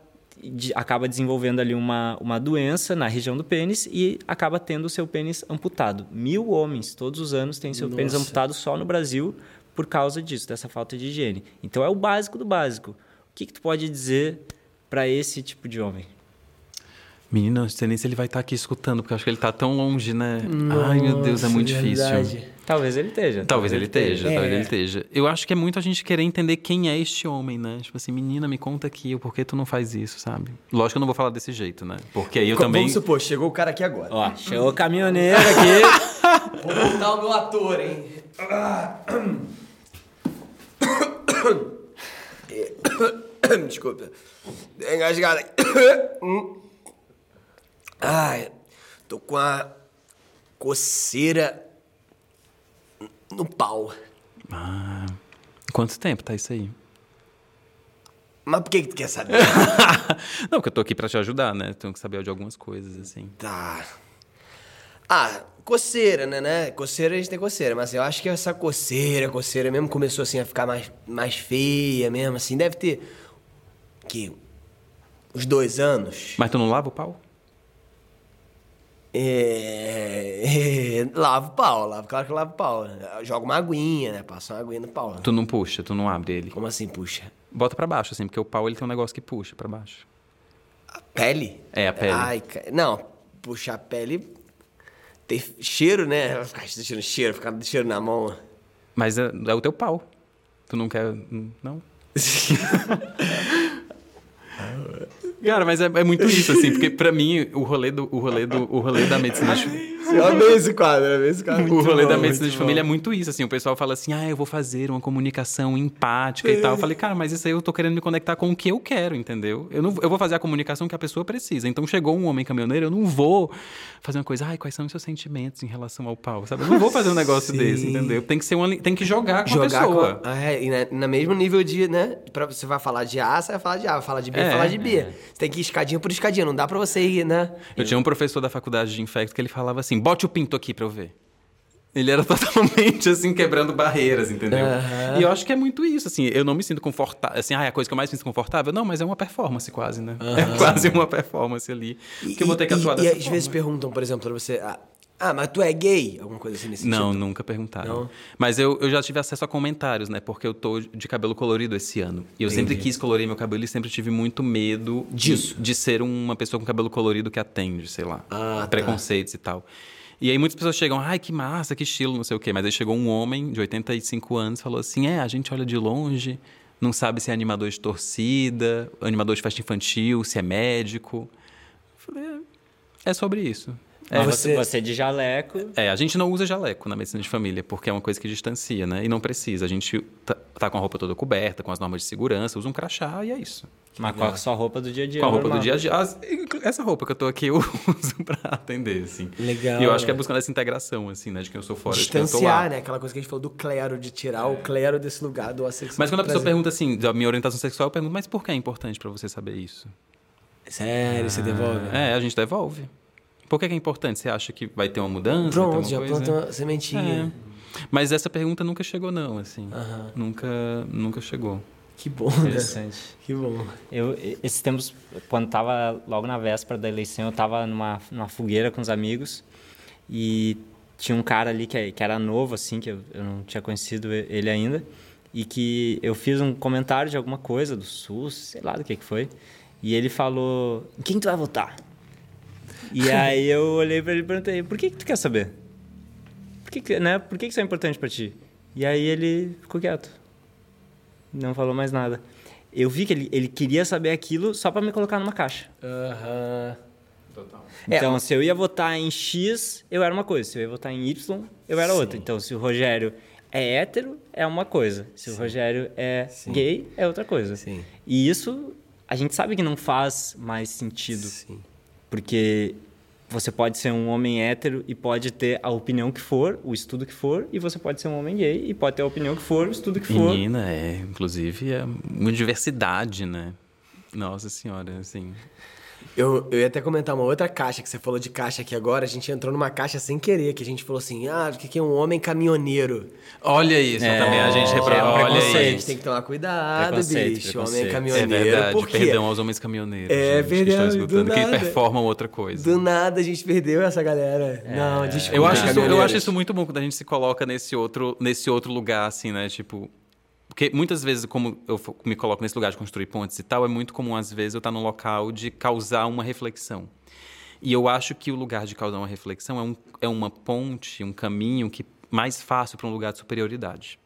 acaba desenvolvendo ali uma, uma doença na região do pênis e acaba tendo o seu pênis amputado. Mil homens todos os anos têm seu pênis Nossa. amputado só no Brasil por causa disso, dessa falta de higiene. Então é o básico do básico. O que, que tu pode dizer para esse tipo de homem? Menina, não sei nem se ele vai estar aqui escutando, porque eu acho que ele tá tão longe, né? Ai, meu Deus, é Nossa, muito difícil. verdade. Talvez ele esteja. Talvez ele esteja, É. talvez ele esteja. Eu acho que é muito a gente querer entender quem é este homem, né? Tipo assim, menina, me conta aqui, o porquê tu não faz isso, sabe? Lógico que eu não vou falar desse jeito, né? Porque aí eu Co- também. Vamos supor, chegou o cara aqui agora. Ó, chegou o caminhoneiro aqui. Vou botar o meu ator, hein? Desculpa. Engasgada. Ai, tô com a coceira no pau. Ah, quanto tempo tá isso aí? Mas por que, que tu quer saber? não, porque eu tô aqui pra te ajudar, né? Tenho que saber de algumas coisas, assim. tá. Ah, coceira, né, né? Coceira a gente tem coceira, mas eu acho que essa coceira, coceira mesmo começou assim a ficar mais, mais feia mesmo, assim. Deve ter. Que? Uns dois anos? Mas tu não lava o pau? É, é, lavo o pau, lavo, claro que eu lavo o pau. Joga uma aguinha, né? Passa uma aguinha no pau. Tu não puxa, tu não abre ele. Como assim, puxa? Bota pra baixo, assim, porque o pau ele tem um negócio que puxa pra baixo. A pele? É, a pele. Ai, não, puxar a pele. Tem cheiro, né? Vai ficar deixando cheiro, ficar cheiro na mão. Mas é, é o teu pau. Tu não quer. Não? Cara, mas é, é muito isso, assim, porque pra mim o rolê, do, o rolê, do, o rolê da medicina Eu amei esse quadro, eu amei esse quadro. o rolê da medicina de família é muito isso, assim. O pessoal fala assim, ah, eu vou fazer uma comunicação empática e tal. Eu falei, cara, mas isso aí eu tô querendo me conectar com o que eu quero, entendeu? Eu, não, eu vou fazer a comunicação que a pessoa precisa. Então chegou um homem caminhoneiro, eu não vou fazer uma coisa, ai, quais são os seus sentimentos em relação ao pau, sabe? Eu não vou fazer um negócio Sim. desse, entendeu? Tem que ser uma, tem que jogar com Jogar a pessoa. com. Ah, é, e na, na mesmo nível de, né? Pra, você vai falar de A, você vai falar de A, vai falar de B, É, vai falar de B. Você tem que ir escadinha por escadinha, não dá pra você ir, né? Eu tinha um professor da faculdade de infecto que ele falava assim: bote o pinto aqui pra eu ver. Ele era totalmente assim, quebrando barreiras, entendeu? Aham. E eu acho que é muito isso, assim, eu não me sinto confortável. Assim, ah, é a coisa que eu mais me sinto confortável. Não, mas é uma performance quase, né? É quase uma performance ali. que eu vou ter que atuar e, dessa e forma. às vezes perguntam, por exemplo, pra você, ah, ah, mas tu é gay? Alguma coisa assim nesse Não, sentido? nunca perguntaram. Não? Mas eu, eu já tive acesso a comentários, né? Porque eu tô de cabelo colorido esse ano. E eu sempre quis colorir meu cabelo e sempre tive muito medo Disso. De, de ser uma pessoa com cabelo colorido que atende, sei lá. Ah, tá. preconceitos e tal. E aí muitas pessoas chegam, ai, que massa, que estilo, não sei o quê. Mas aí chegou um homem de 85 anos e falou assim: é, a gente olha de longe, não sabe se é animador de torcida, animador de festa infantil, se é médico. Eu falei, é, é sobre isso. É, você- você, você de jaleco. é, a gente não usa jaleco na medicina de família, porque é uma coisa que distancia, né? E não precisa. A gente tá, tá com a roupa toda coberta, com as normas de segurança, usa um crachá e é isso. Mas com a sua roupa do dia a dia. Com a roupa normal. do dia a dia. As- essa roupa que eu tô aqui eu uso pra atender, assim. Legal, E eu acho que é né? buscando essa integração, assim, né? De quem eu sou fora, de quem eu tô Distanciar, lá. né? Aquela coisa que a gente falou do clero, de tirar o clero desse lugar do assexual. Mas quando a pessoa Prazer. pergunta assim, da minha orientação sexual, eu pergunto, mas por que é importante pra você saber isso? Sério, você devolve? É, a gente devolve. Por que que é importante? Você acha que vai ter uma mudança? Pronto, já coisa? planta uma sementinha. É. Mas essa pergunta nunca chegou, não, assim. Nunca, nunca chegou. Que bom, né? Interessante. Que bom. Eu, esses tempos, quando tava logo na véspera da eleição, eu tava numa, numa fogueira com os amigos e tinha um cara ali que, que era novo, assim, que eu, eu não tinha conhecido ele ainda, e que eu fiz um comentário de alguma coisa do SUS, sei lá do que que foi, e ele falou: em quem tu vai votar? E aí eu olhei pra ele e perguntei: por que, que tu quer saber? Por que, que, né? por que, que isso é importante pra ti? E aí ele ficou quieto. Não falou mais nada. Eu vi que ele, ele queria saber aquilo só pra me colocar numa caixa. Aham. É, Então, se eu ia votar em X, eu era uma coisa. Se eu ia votar em Y, eu era outra. Então, se o Rogério é hétero, é uma coisa. Se o Rogério é gay, é outra coisa. Sim. E isso, a gente sabe que não faz mais sentido. Sim. Porque você pode ser um homem hétero e pode ter a opinião que for, o estudo que for, e você pode ser um homem gay e pode ter a opinião que for, o estudo que for. Menina, é, inclusive, é uma diversidade, né? Nossa senhora, assim. Eu, eu ia até comentar uma outra caixa, que você falou de caixa aqui agora. A gente entrou numa caixa sem querer, que a gente falou assim: ah, o que é um homem caminhoneiro? Olha isso, É, também a gente é um reprova. Olha A gente tem que tomar cuidado, bicho. Homem É caminhoneiro. verdade, por quê? perdão aos homens caminhoneiros. É gente, que estão verdade, escutando, do que performam outra coisa. Do nada a gente perdeu essa galera. Não, desculpa. Eu acho, isso, eu acho isso muito bom quando a gente se coloca nesse outro, nesse outro lugar, assim, né? Tipo. Porque muitas vezes, como eu me coloco nesse lugar de construir pontes e tal, é muito comum, às vezes, eu estar num local de causar uma reflexão. E eu acho que o lugar de causar uma reflexão é, um, é uma ponte, um caminho que mais fácil para um lugar de superioridade.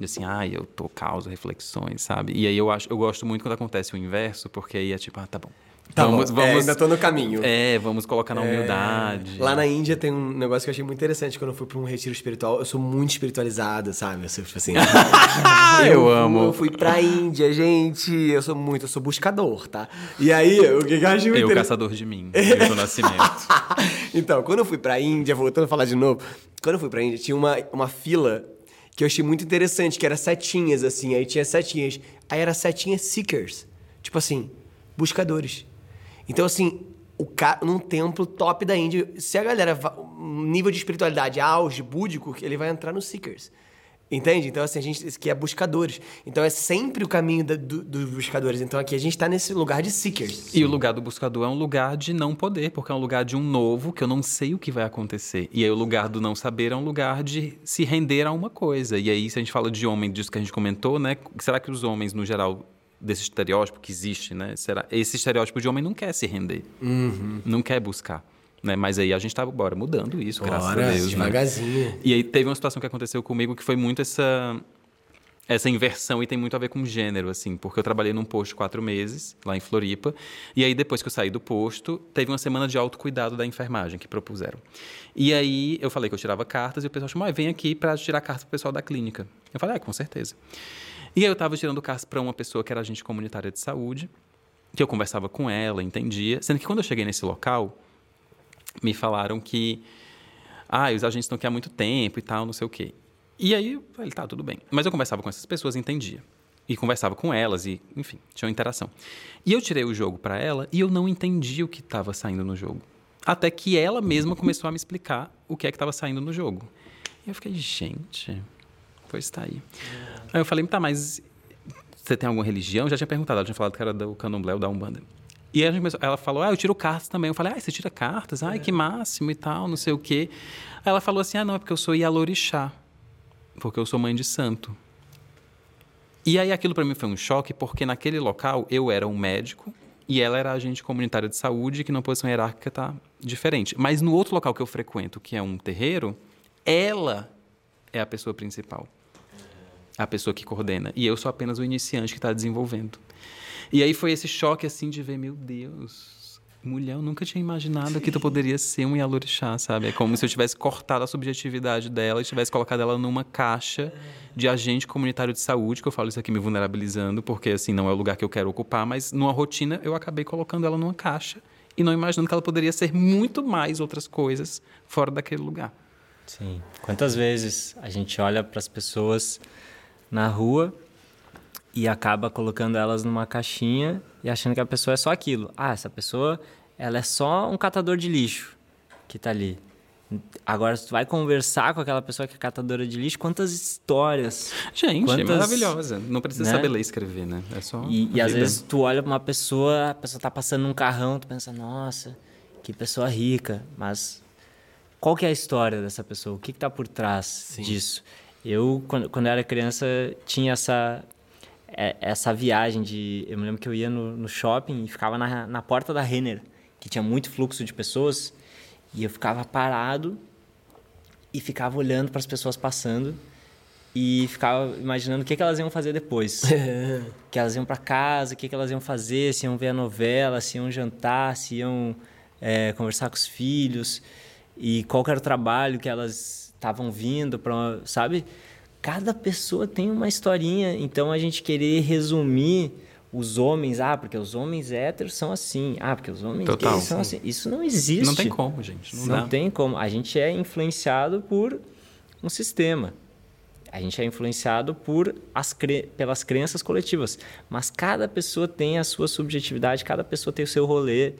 E assim, ah, eu tô causa reflexões, sabe? E aí eu acho, eu gosto muito quando acontece o inverso, porque aí é tipo, ah, tá bom. Tá vamos, bom, é, vamos, ainda tô no caminho. é, vamos colocar na humildade. Lá na Índia tem um negócio que eu achei muito interessante quando eu fui pra um retiro espiritual. Eu sou muito espiritualizado, sabe? Eu sou tipo assim. eu fui- amo. Eu fui pra Índia, gente. Eu sou muito, eu sou buscador, tá? E aí, o que eu achei muito Eu, caçador de mim, Milton Nascimento. então, quando eu fui pra Índia, voltando a falar de novo, quando eu fui pra Índia, tinha uma, uma fila que eu achei muito interessante, que era setinhas, assim, aí tinha setinhas. Aí era setinhas seekers. Tipo assim, buscadores. Então, assim, o cara, num templo top da Índia, se a galera, nível de espiritualidade auge, búdico, ele vai entrar nos seekers. Entende? Então, assim, a gente que é buscadores. Então, é sempre o caminho da- do- dos buscadores. Então, aqui a gente tá nesse lugar de seekers. E o lugar do buscador é um lugar de não poder, porque é um lugar de um novo que eu não sei o que vai acontecer. E aí o lugar do não saber é um lugar de se render a uma coisa. E aí, se a gente fala de homem, disso que a gente comentou, né? Será que os homens, no geral, desse estereótipo que existe, né? Será, esse estereótipo de homem não quer se render. Não quer buscar. Né? Mas aí a gente tá, bora, mudando isso, graças a Bora, Deus. né? devagarzinho. E aí teve uma situação que aconteceu comigo que foi muito essa essa inversão e tem muito a ver com gênero, assim, porque eu trabalhei num posto quatro meses, lá em Floripa, e aí depois que eu saí do posto, teve uma semana de autocuidado da enfermagem que propuseram. E aí eu falei que eu tirava cartas e o pessoal chamou, ah, vem aqui para tirar cartas pro pessoal da clínica. Eu falei, ah, com certeza. E aí eu estava tirando cartas para uma pessoa que era agente comunitária de saúde, que eu conversava com ela, entendia, sendo que quando eu cheguei nesse local, me falaram que ah, os agentes estão aqui há muito tempo e tal, não sei o quê. E aí eu falei, tá, tudo bem. Mas eu conversava com essas pessoas entendia. E conversava com elas e, enfim, tinha uma interação. E eu tirei o jogo para ela e eu não entendi o que estava saindo no jogo. Até que ela mesma começou a me explicar o que é que estava saindo no jogo. E eu fiquei, gente, pois tá aí. Aí eu falei, tá, mas você tem alguma religião? Já tinha perguntado, ela tinha falado que era do candomblé ou da Umbanda. E a gente começou- ela falou, ah, eu tiro cartas também. Eu falei, ah, você tira cartas? Ai, que máximo e tal, não sei o quê. Aí ela falou assim, ah, não, é porque eu sou Ialorixá. Porque eu sou mãe de santo. E aí aquilo para mim foi um choque, porque naquele local eu era um médico e ela era agente comunitária de saúde, que na posição hierárquica tá diferente. Mas no outro local que eu frequento, que é um terreiro, ela é a pessoa principal. A pessoa que coordena. E eu sou apenas o iniciante que está desenvolvendo. E aí foi esse choque assim de ver, meu Deus, mulher, eu nunca tinha imaginado que tu poderia ser um Yalorixá, sabe? É como se eu tivesse cortado a subjetividade dela e tivesse colocado ela numa caixa de agente comunitário de saúde, que eu falo isso aqui me vulnerabilizando, porque assim, não é o lugar que eu quero ocupar, mas numa rotina eu acabei colocando ela numa caixa e não imaginando que ela poderia ser muito mais outras coisas fora daquele lugar. Sim. Quantas vezes a gente olha para as pessoas na rua e acaba colocando elas numa caixinha e achando que a pessoa é só aquilo. Ah, essa pessoa, ela é só um catador de lixo que tá ali. Agora, se tu vai conversar com aquela pessoa que é catadora de lixo, quantas histórias. Gente, Quantas- maravilhosa. Não precisa né? saber ler e escrever, né? É só. E, e às vezes tu olha pra uma pessoa, a pessoa tá passando num carrão, tu pensa, nossa, que pessoa rica. Mas qual que é a história dessa pessoa? O que, que tá por trás disso? Eu, quando, quando eu era criança, tinha essa, é- essa viagem de... Eu me lembro que eu ia no, no shopping e ficava na, na porta da Renner, que tinha muito fluxo de pessoas, e eu ficava parado e ficava olhando para as pessoas passando e ficava imaginando o que, que elas iam fazer depois. que elas iam para casa, o que, que elas iam fazer, se iam ver a novela, se iam jantar, se iam é, conversar com os filhos e qual era o trabalho que elas estavam vindo para, sabe? Cada pessoa tem uma historinha, então a gente querer resumir os homens, ah, porque os homens héteros são assim, ah, porque os homens Total. gays são assim. Isso não existe. Não tem como, gente. Não, Não tem como. A gente é influenciado por um sistema. A gente é influenciado por as cre... pelas crenças coletivas. Mas cada pessoa tem a sua subjetividade, cada pessoa tem o seu rolê.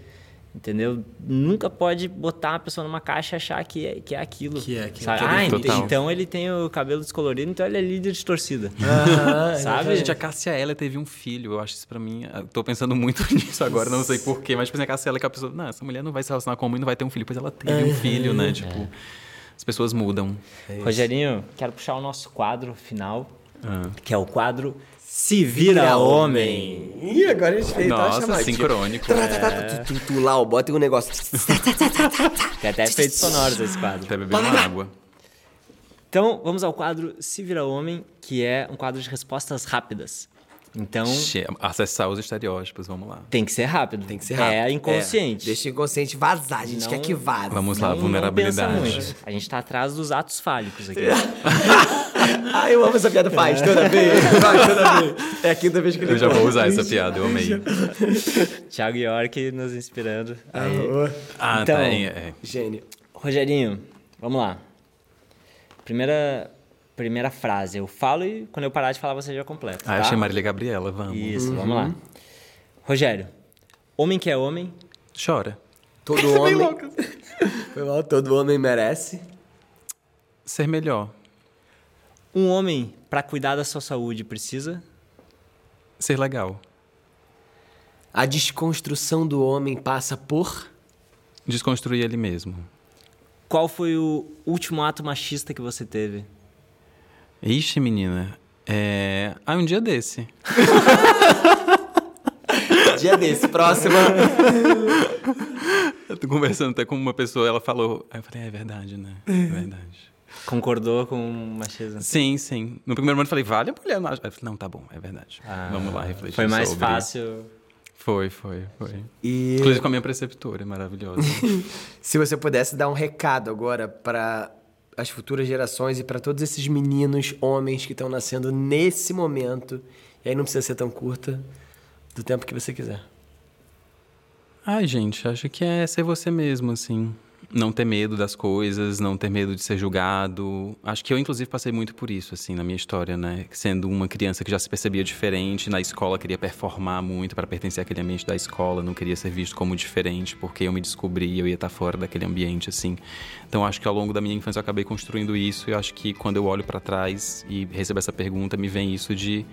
Entendeu? Nunca pode botar a pessoa numa caixa e achar que é, que é aquilo. Que é aquilo, sabe? que é Ah, ent- Total. então ele tem o cabelo descolorido, então ele é líder de torcida. Ah, Sabe? Gente, a Cássia Eller teve um filho. Eu acho isso pra mim. Eu tô pensando muito nisso agora, não sei porquê, mas tipo assim, a Cássia Eller que a pessoa. Não, essa mulher não vai se relacionar com homem, não vai ter um filho. Pois ela teve um filho, né? Tipo, as pessoas mudam. Rogerinho, quero puxar o nosso quadro final, Ah. que é o quadro Se Vira Homem. Ih, agora a gente fez tá Nossa, sincrônico. Tá, tá, tá, tá, tu, tu, tu lá, ó, bota um negócio. Tem até efeitos sonoros esse quadro. Até beber uma água. Então, vamos ao quadro Se Vira Homem, que é um quadro de respostas rápidas. Então, Che- Acessar os estereótipos, vamos lá. tem que ser rápido. Tem que ser rápido. É inconsciente. É, deixa o inconsciente vazar, a gente Não- quer que vaze. Vamos lá, Não- não vulnerabilidade. pensa muito. A gente tá atrás dos atos fálicos aqui. Ah, eu amo essa piada, faz toda vez, faz toda vez. É a quinta vez que ele Eu já vou usar essa piada, eu amei. Thiago York nos inspirando. Aí. Ah, Então, tá. É, é. Gênio. Rogerinho, vamos lá. Primeira, primeira frase. Eu falo e quando eu parar de falar você já completa. Ah, eu tá? achei Marília Gabriela, vamos. Isso, vamos lá. Rogério, homem que é homem, Chora. Todo homem. Foi mal, todo homem merece. Ser melhor. Um homem, para cuidar da sua saúde, precisa? Ser legal. A desconstrução do homem passa por. Desconstruir ele mesmo. Qual foi o último ato machista que você teve? Ixi, menina. É. Ah, um dia desse. Dia desse, próxima. Eu tô conversando até com uma pessoa, ela falou. Aí eu falei, é verdade, né? É verdade. Concordou com o machismo? Sim, sim. No primeiro momento eu falei, vale a mulher. Não, eu falei, não, tá bom, é verdade. Ah, Vamos lá refletir. Foi mais sobre. fácil. Foi, foi, foi. E Inclusive com a minha preceptora, maravilhosa. se você pudesse dar um recado agora para as futuras gerações e para todos esses meninos, homens que estão nascendo nesse momento, e aí não precisa ser tão curta, do tempo que você quiser. Ai, gente, acho que é ser você mesmo, assim. Não ter medo das coisas, não ter medo de ser julgado. Acho que eu, inclusive, passei muito por isso, assim, na minha história, né? Sendo uma criança que já se percebia diferente, na escola queria performar muito para pertencer àquele ambiente da escola, não queria ser visto como diferente, porque eu me descobri, eu ia estar fora daquele ambiente, assim. Então, acho que ao longo da minha infância eu acabei construindo isso, e acho que quando eu olho para trás e recebo essa pergunta, me vem isso de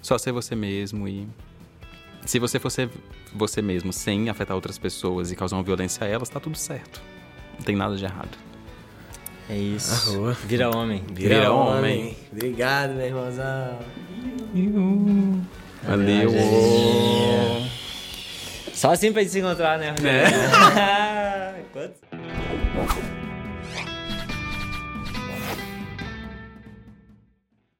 só ser você mesmo e se você for ser você mesmo sem afetar outras pessoas e causar uma violência a elas, tá tudo certo. Não tem nada de errado. É isso. Arroa. Vira homem. Vira homem. Obrigado, meu irmãozão. Valeu. Só assim pra gente se encontrar, né? É.